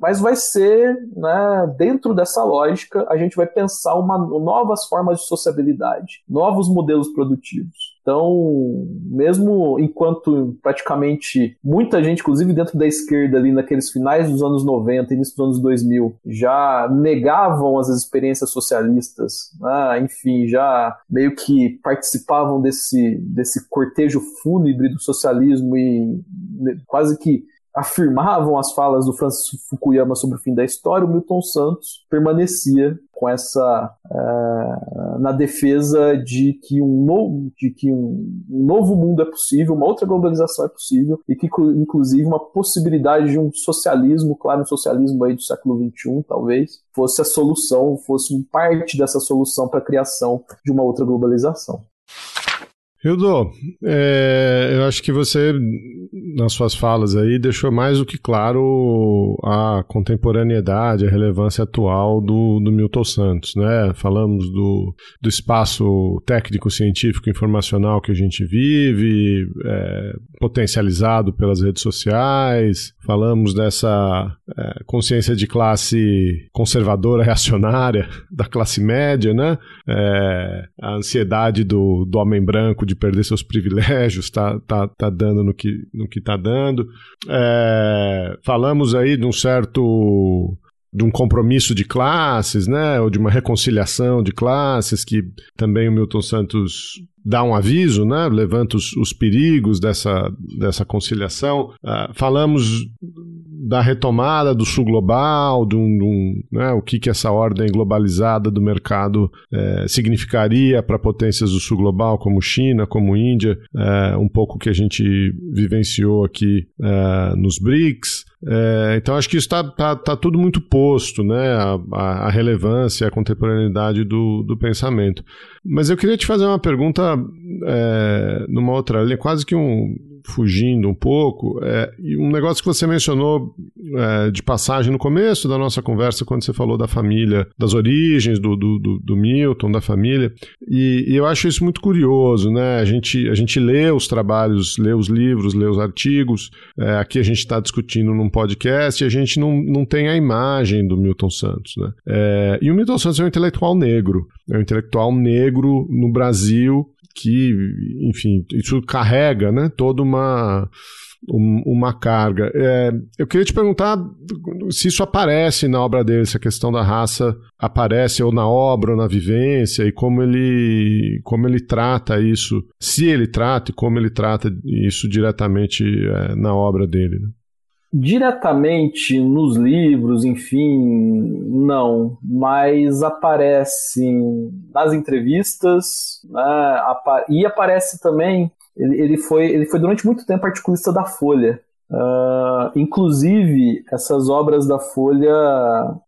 mas vai ser, né, dentro dessa lógica, a gente vai pensar uma, novas formas de sociabilidade, novos modelos produtivos. Então, mesmo enquanto praticamente muita gente, inclusive dentro da esquerda ali naqueles finais dos anos 90, início dos anos 2000, já negavam as experiências socialistas, né? enfim, já meio que participavam desse, desse cortejo fúnebre do socialismo e né, quase que afirmavam as falas do Francis Fukuyama sobre o fim da história, o Milton Santos permanecia com essa uh, na defesa de que um novo de que um, novo mundo é possível, uma outra globalização é possível e que inclusive uma possibilidade de um socialismo, claro, um socialismo aí do século XXI, talvez, fosse a solução, fosse parte dessa solução para a criação de uma outra globalização. Hildo, é, eu acho que você, nas suas falas aí, deixou mais do que claro a contemporaneidade, a relevância atual do, do Milton Santos, né? Falamos do, do espaço técnico, científico, informacional que a gente vive, é, potencializado pelas redes sociais, falamos dessa é, consciência de classe conservadora, reacionária, da classe média, né? É, a ansiedade do, do homem branco de perder seus privilégios está tá, tá dando no que no que está dando. É, falamos aí de um certo de um compromisso de classes, né, ou de uma reconciliação de classes, que também o Milton Santos dá um aviso, né, levanta os, os perigos dessa, dessa conciliação. Uh, falamos da retomada do sul global, do, né, o que, que essa ordem globalizada do mercado é, significaria para potências do sul global, como China, como Índia, é, um pouco que a gente vivenciou aqui é, nos BRICS. É, então acho que isso está tá, tá tudo muito posto, né? A, a, a relevância, a contemporaneidade do, do pensamento. Mas eu queria te fazer uma pergunta é, numa outra linha, quase que um fugindo um pouco, é, um negócio que você mencionou é, de passagem no começo da nossa conversa, quando você falou da família, das origens do, do, do, do Milton, da família, e, e, eu acho isso muito curioso, né? A gente, a gente lê os trabalhos, lê os livros, lê os artigos, é, aqui a gente está discutindo num podcast e a gente não, não tem a imagem do Milton Santos, né? É, e o Milton Santos é um intelectual negro, é um intelectual negro no Brasil que, enfim, isso carrega né, toda uma, uma carga. É, eu queria te perguntar se isso aparece na obra dele, se a questão da raça aparece ou na obra ou na vivência e como ele, como ele trata isso, se ele trata e como ele trata isso diretamente é, na obra dele. Né? Diretamente nos livros, enfim, não, mas aparece nas entrevistas né, e aparece também. Ele, ele, foi, ele foi durante muito tempo articulista da Folha. Uh, inclusive, essas obras da Folha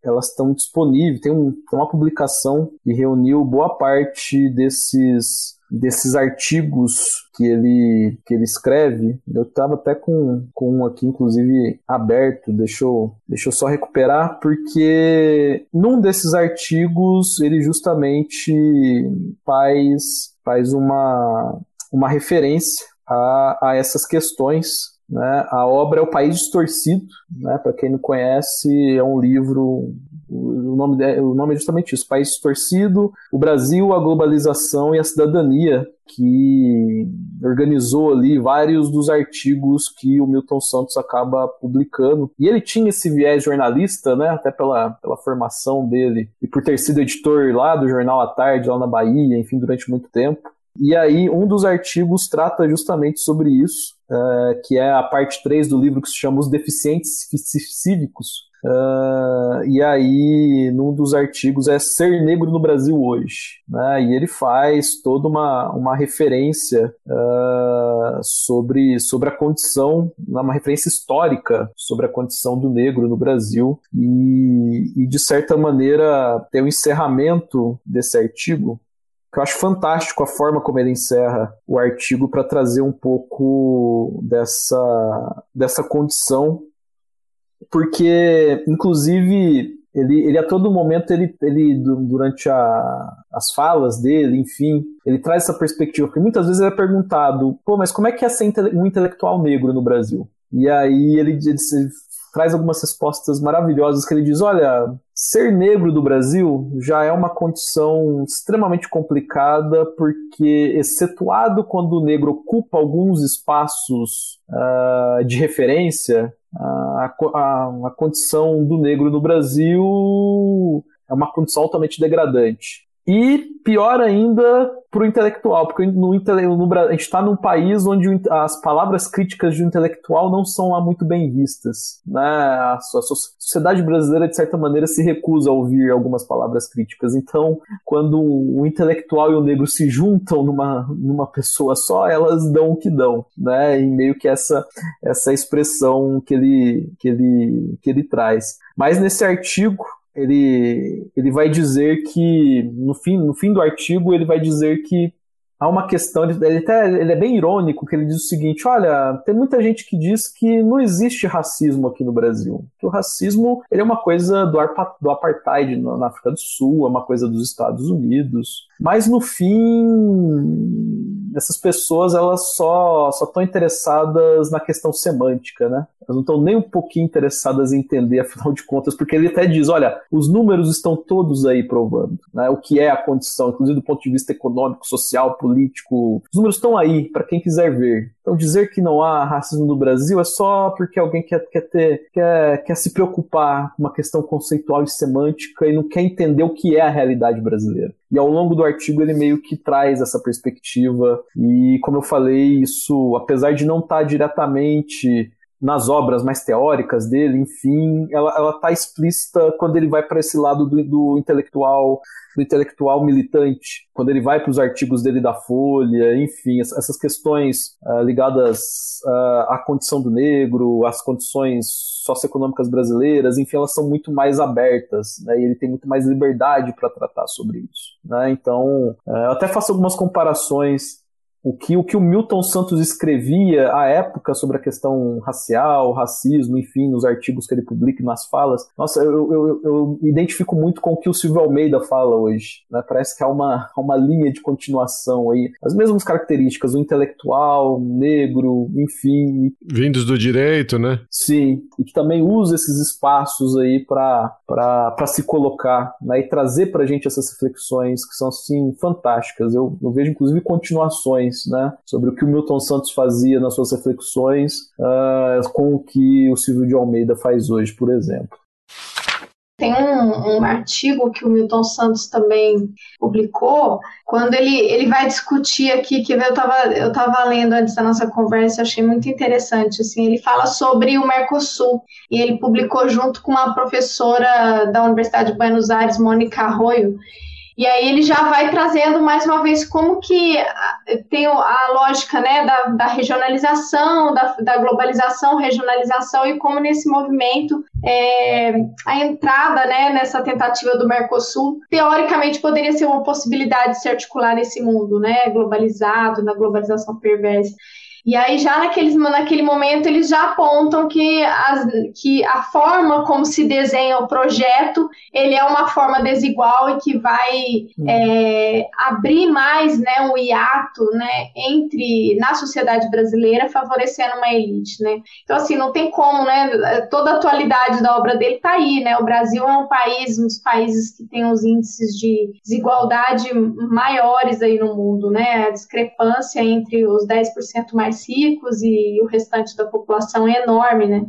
elas estão disponíveis. Tem, um, tem uma publicação que reuniu boa parte desses desses artigos que ele, que ele escreve, eu estava até com, com um aqui, inclusive, aberto, deixa eu, só recuperar, porque num desses artigos ele justamente faz, faz uma, uma referência a, a essas questões né? A obra é O País Distorcido, né? para quem não conhece, é um livro. O nome, é, o nome é justamente isso: País Distorcido, o Brasil, a Globalização e a Cidadania, que organizou ali vários dos artigos que o Milton Santos acaba publicando. E ele tinha esse viés jornalista, né? até pela, pela formação dele, e por ter sido editor lá do Jornal à Tarde, lá na Bahia, enfim, durante muito tempo. E aí, um dos artigos trata justamente sobre isso, uh, que é a parte 3 do livro que se chama Os Deficientes Cívicos. Uh, e aí, num dos artigos é Ser Negro no Brasil Hoje. Né? E ele faz toda uma, uma referência uh, sobre, sobre a condição, uma referência histórica sobre a condição do negro no Brasil. E, e de certa maneira, tem o encerramento desse artigo eu acho fantástico a forma como ele encerra o artigo para trazer um pouco dessa, dessa condição, porque, inclusive, ele, ele a todo momento, ele, ele durante a, as falas dele, enfim, ele traz essa perspectiva, porque muitas vezes ele é perguntado, pô, mas como é que é ser um intelectual negro no Brasil? E aí ele, ele traz algumas respostas maravilhosas que ele diz, olha, ser negro do Brasil já é uma condição extremamente complicada, porque, excetuado quando o negro ocupa alguns espaços uh, de referência, uh, a, a, condição do negro no Brasil é uma condição altamente degradante. E pior ainda para o intelectual, porque no, no, a gente está num país onde as palavras críticas de um intelectual não são lá muito bem vistas. Né? A, sociedade brasileira, de certa maneira, se recusa a ouvir algumas palavras críticas. Então, quando o intelectual e o negro se juntam numa, numa pessoa só, elas dão o que dão. Né? E meio que essa, essa expressão que ele, que, ele, que ele traz. Mas nesse artigo, ele, ele vai dizer que, no fim, no fim do artigo, ele vai dizer que há uma questão, ele, até, ele é bem irônico, que ele diz o seguinte, olha, tem muita gente que diz que não existe racismo aqui no Brasil, que o racismo ele é uma coisa do, do apartheid na África do Sul, é uma coisa dos Estados Unidos, mas no fim, essas pessoas elas só só estão interessadas na questão semântica, né? Elas não estão nem um pouquinho interessadas em entender, afinal de contas, porque ele até diz, olha, os números estão todos aí provando, né? O que é a condição, inclusive do ponto de vista econômico, social, político, os números estão aí para quem quiser ver. Então dizer que não há racismo no Brasil é só porque alguém quer, quer ter quer, quer se preocupar com uma questão conceitual e semântica e não quer entender o que é a realidade brasileira. E ao longo do artigo ele meio que traz essa perspectiva. E como eu falei, isso, apesar de não estar tá diretamente nas obras mais teóricas dele, enfim, ela está explícita quando ele vai para esse lado do, do intelectual do intelectual militante, quando ele vai para os artigos dele da Folha, enfim, essas questões uh, ligadas uh, à condição do negro, às condições socioeconômicas brasileiras, enfim, elas são muito mais abertas, né, e ele tem muito mais liberdade para tratar sobre isso. Né? Então, uh, eu até faço algumas comparações o que, o que o Milton Santos escrevia à época sobre a questão racial, racismo, enfim, nos artigos que ele publica e nas falas, nossa, eu, eu, eu, identifico muito com o que o Silvio Almeida fala hoje. Né? Parece que há uma, uma linha de continuação aí. As mesmas características, o intelectual, negro, enfim. Vindos do direito, né? Sim, e que também usa esses espaços aí para se colocar né? e trazer para a gente essas reflexões que são, assim, fantásticas. Eu, eu vejo, inclusive, continuações né, sobre o que o Milton Santos fazia nas suas reflexões uh, com o que o Silvio de Almeida faz hoje, por exemplo. Tem um, um, artigo que o Milton Santos também publicou, quando ele, ele vai discutir aqui, que eu estava eu tava lendo antes da nossa conversa, achei muito interessante, assim, ele fala sobre o Mercosul, e ele publicou junto com uma professora da Universidade de Buenos Aires, Mônica Arroio, e aí ele já vai trazendo mais uma vez como que ah, tem a lógica né, da, da regionalização, da, da, globalização, regionalização, e como nesse movimento é, a entrada né, nessa tentativa do Mercosul, teoricamente poderia ser uma possibilidade de se articular nesse mundo né, globalizado, na globalização perversa. E aí, já naqueles, naquele momento, eles já apontam que, as, que a forma como se desenha o projeto, ele é uma forma desigual e que vai hum. é, abrir mais né, um hiato né, entre, na sociedade brasileira, favorecendo uma elite. Né? Então, assim, não tem como, né? Toda a atualidade da obra dele está aí, né? O Brasil é um país, um dos países que tem os índices de desigualdade maiores aí no mundo, né? A discrepância entre os 10% mais mais ricos e o restante da população é enorme, né?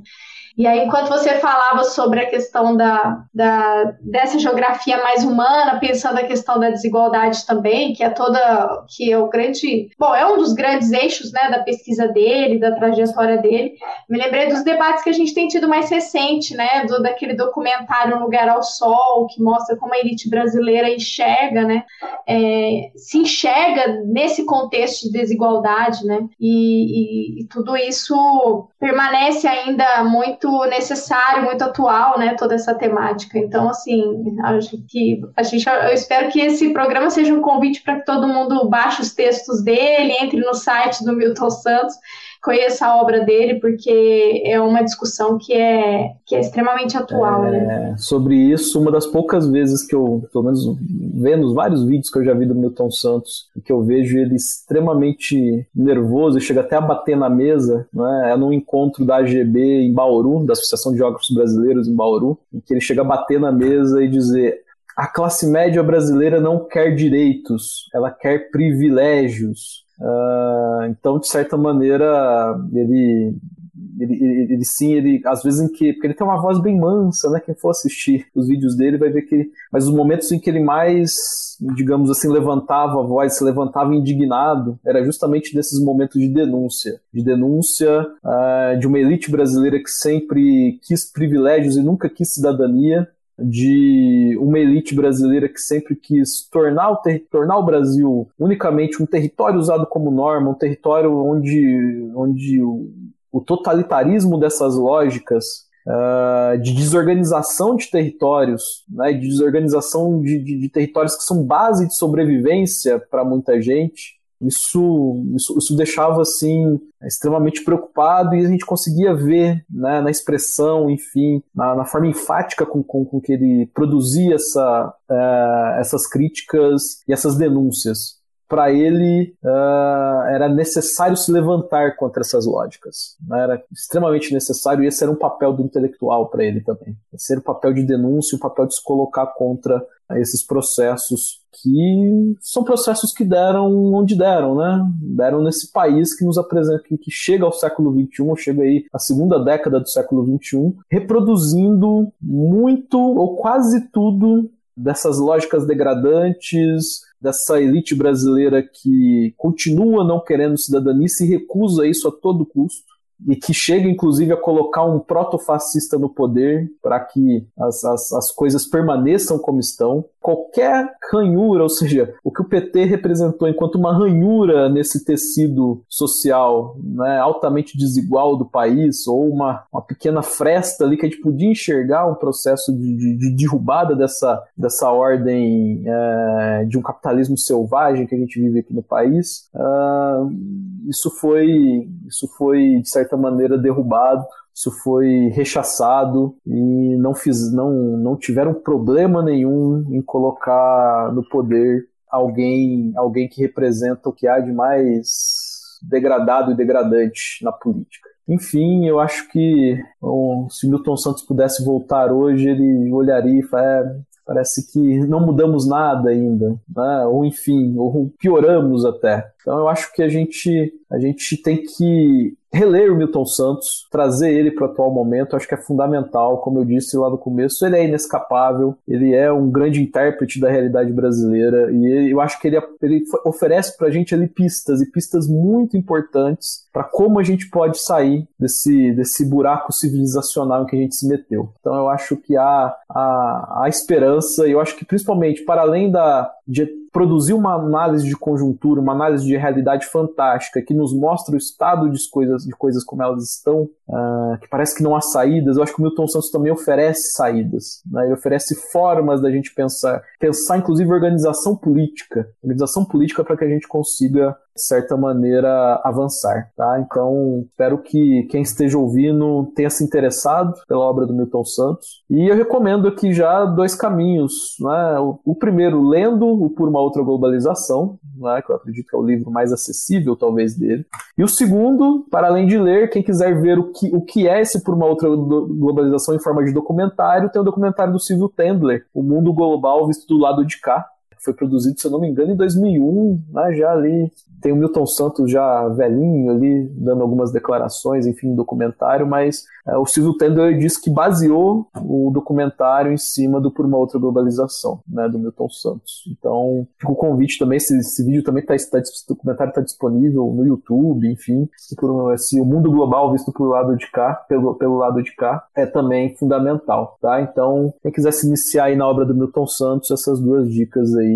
E aí, enquanto você falava sobre a questão da, da, dessa geografia mais humana, pensando a questão da desigualdade também, que é toda, que é o grande, bom, é um dos grandes eixos, né, da pesquisa dele, da trajetória dele. Me lembrei dos debates que a gente tem tido mais recente, né, do, daquele documentário Lugar ao Sol, que mostra como a elite brasileira enxerga, né, é, se enxerga nesse contexto de desigualdade, né, e, e, e tudo isso permanece ainda muito muito necessário, muito atual, né, toda essa temática. Então, assim, acho que a gente, eu espero que esse programa seja um convite para que todo mundo baixe os textos dele, entre no site do Milton Santos conheça a obra dele, porque é uma discussão que é, que é extremamente atual. É, né? Sobre isso, uma das poucas vezes que eu, pelo menos vendo os vários vídeos que eu já vi do Milton Santos, que eu vejo ele extremamente nervoso e chega até a bater na mesa, né? é num encontro da AGB em Bauru, da Associação de Geógrafos Brasileiros em Bauru, em que ele chega a bater na mesa e dizer a classe média brasileira não quer direitos, ela quer privilégios. Uh, então, de certa maneira, ele, ele, ele, ele, sim, ele às vezes em que porque ele tem uma voz bem mansa, né? Quem for assistir os vídeos dele vai ver que, ele, mas os momentos em que ele mais, digamos assim, levantava a voz, se levantava indignado, era justamente nesses momentos de denúncia, de denúncia uh, de uma elite brasileira que sempre quis privilégios e nunca quis cidadania, de uma elite brasileira que sempre quis tornar o, tornar o Brasil unicamente um território usado como norma, um território onde, onde o, o totalitarismo dessas lógicas uh, de desorganização de territórios, né, de desorganização de, de, de territórios que são base de sobrevivência para muita gente, isso, isso, isso, deixava assim extremamente preocupado e a gente conseguia ver né, na expressão, enfim, na, na forma enfática com, com, com, que ele produzia essa, uh, essas críticas e essas denúncias. Para ele uh, era necessário se levantar contra essas lógicas, né? era extremamente necessário e esse era um papel do intelectual para ele também. Era o papel de denúncia, o papel de se colocar contra esses processos que são processos que deram onde deram, né? Deram nesse país que nos apresenta, que, que chega ao século XXI, chega aí à segunda década do século XXI, reproduzindo muito ou quase tudo dessas lógicas degradantes, dessa elite brasileira que continua não querendo cidadania e se recusa a isso a todo custo e que chega inclusive a colocar um protofascista no poder para que as, as, as coisas permaneçam como estão. Qualquer ranhura, ou seja, o que o PT representou enquanto uma ranhura nesse tecido social né, altamente desigual do país, ou uma, uma pequena fresta ali que a gente podia enxergar um processo de, de, de derrubada dessa, dessa ordem é, de um capitalismo selvagem que a gente vive aqui no país, uh, isso foi, isso foi de certa certa maneira derrubado, isso foi rechaçado e não fiz, não, não tiveram problema nenhum em colocar no poder alguém, alguém que representa o que há de mais degradado e degradante na política. Enfim, eu acho que bom, se Milton Santos pudesse voltar hoje, ele olharia e falaria, é, parece que não mudamos nada ainda, né? ou enfim, ou pioramos até. Então eu acho que a gente, a gente tem que reler o Milton Santos, trazer ele para o atual momento, acho que é fundamental, como eu disse lá no começo, ele é inescapável, ele é um grande intérprete da realidade brasileira e eu acho que ele, ele oferece para a gente ali pistas e pistas muito importantes para como a gente pode sair desse, desse buraco civilizacional em que a gente se meteu. Então eu acho que há, há esperança e eu acho que principalmente para além da de produzir uma análise de conjuntura, uma análise de realidade fantástica que nos mostra o estado de coisas, de coisas como elas estão, uh, que parece que não há saídas. Eu acho que o Milton Santos também oferece saídas, né? ele oferece formas da gente pensar, pensar inclusive organização política, organização política para que a gente consiga de certa maneira, avançar, tá? Então, espero que quem esteja ouvindo tenha se interessado pela obra do Milton Santos. E eu recomendo aqui já dois caminhos, né? O, o primeiro, lendo o Por Uma Outra Globalização, né? Que eu acredito que é o livro mais acessível, talvez, dele. E o segundo, para além de ler, quem quiser ver o que, o que é esse Por Uma Outra Globalização em forma de documentário, tem o documentário do Silvio Tendler, O Mundo Global Visto do Lado de Cá, foi produzido, se eu não me engano, em 2001, né, já ali tem o Milton Santos já velhinho ali, dando algumas declarações, enfim, documentário, mas é, o Silvio Tendler disse que baseou o documentário em cima do Por Uma Outra Globalização, né, do Milton Santos. Então, fica o convite também, esse, esse vídeo também está, tá, esse documentário está disponível no YouTube, enfim, por, esse, o mundo global visto pelo lado de cá, pelo, pelo lado de cá, é também fundamental, tá? Então, quem quiser se iniciar aí na obra do Milton Santos, essas duas dicas aí,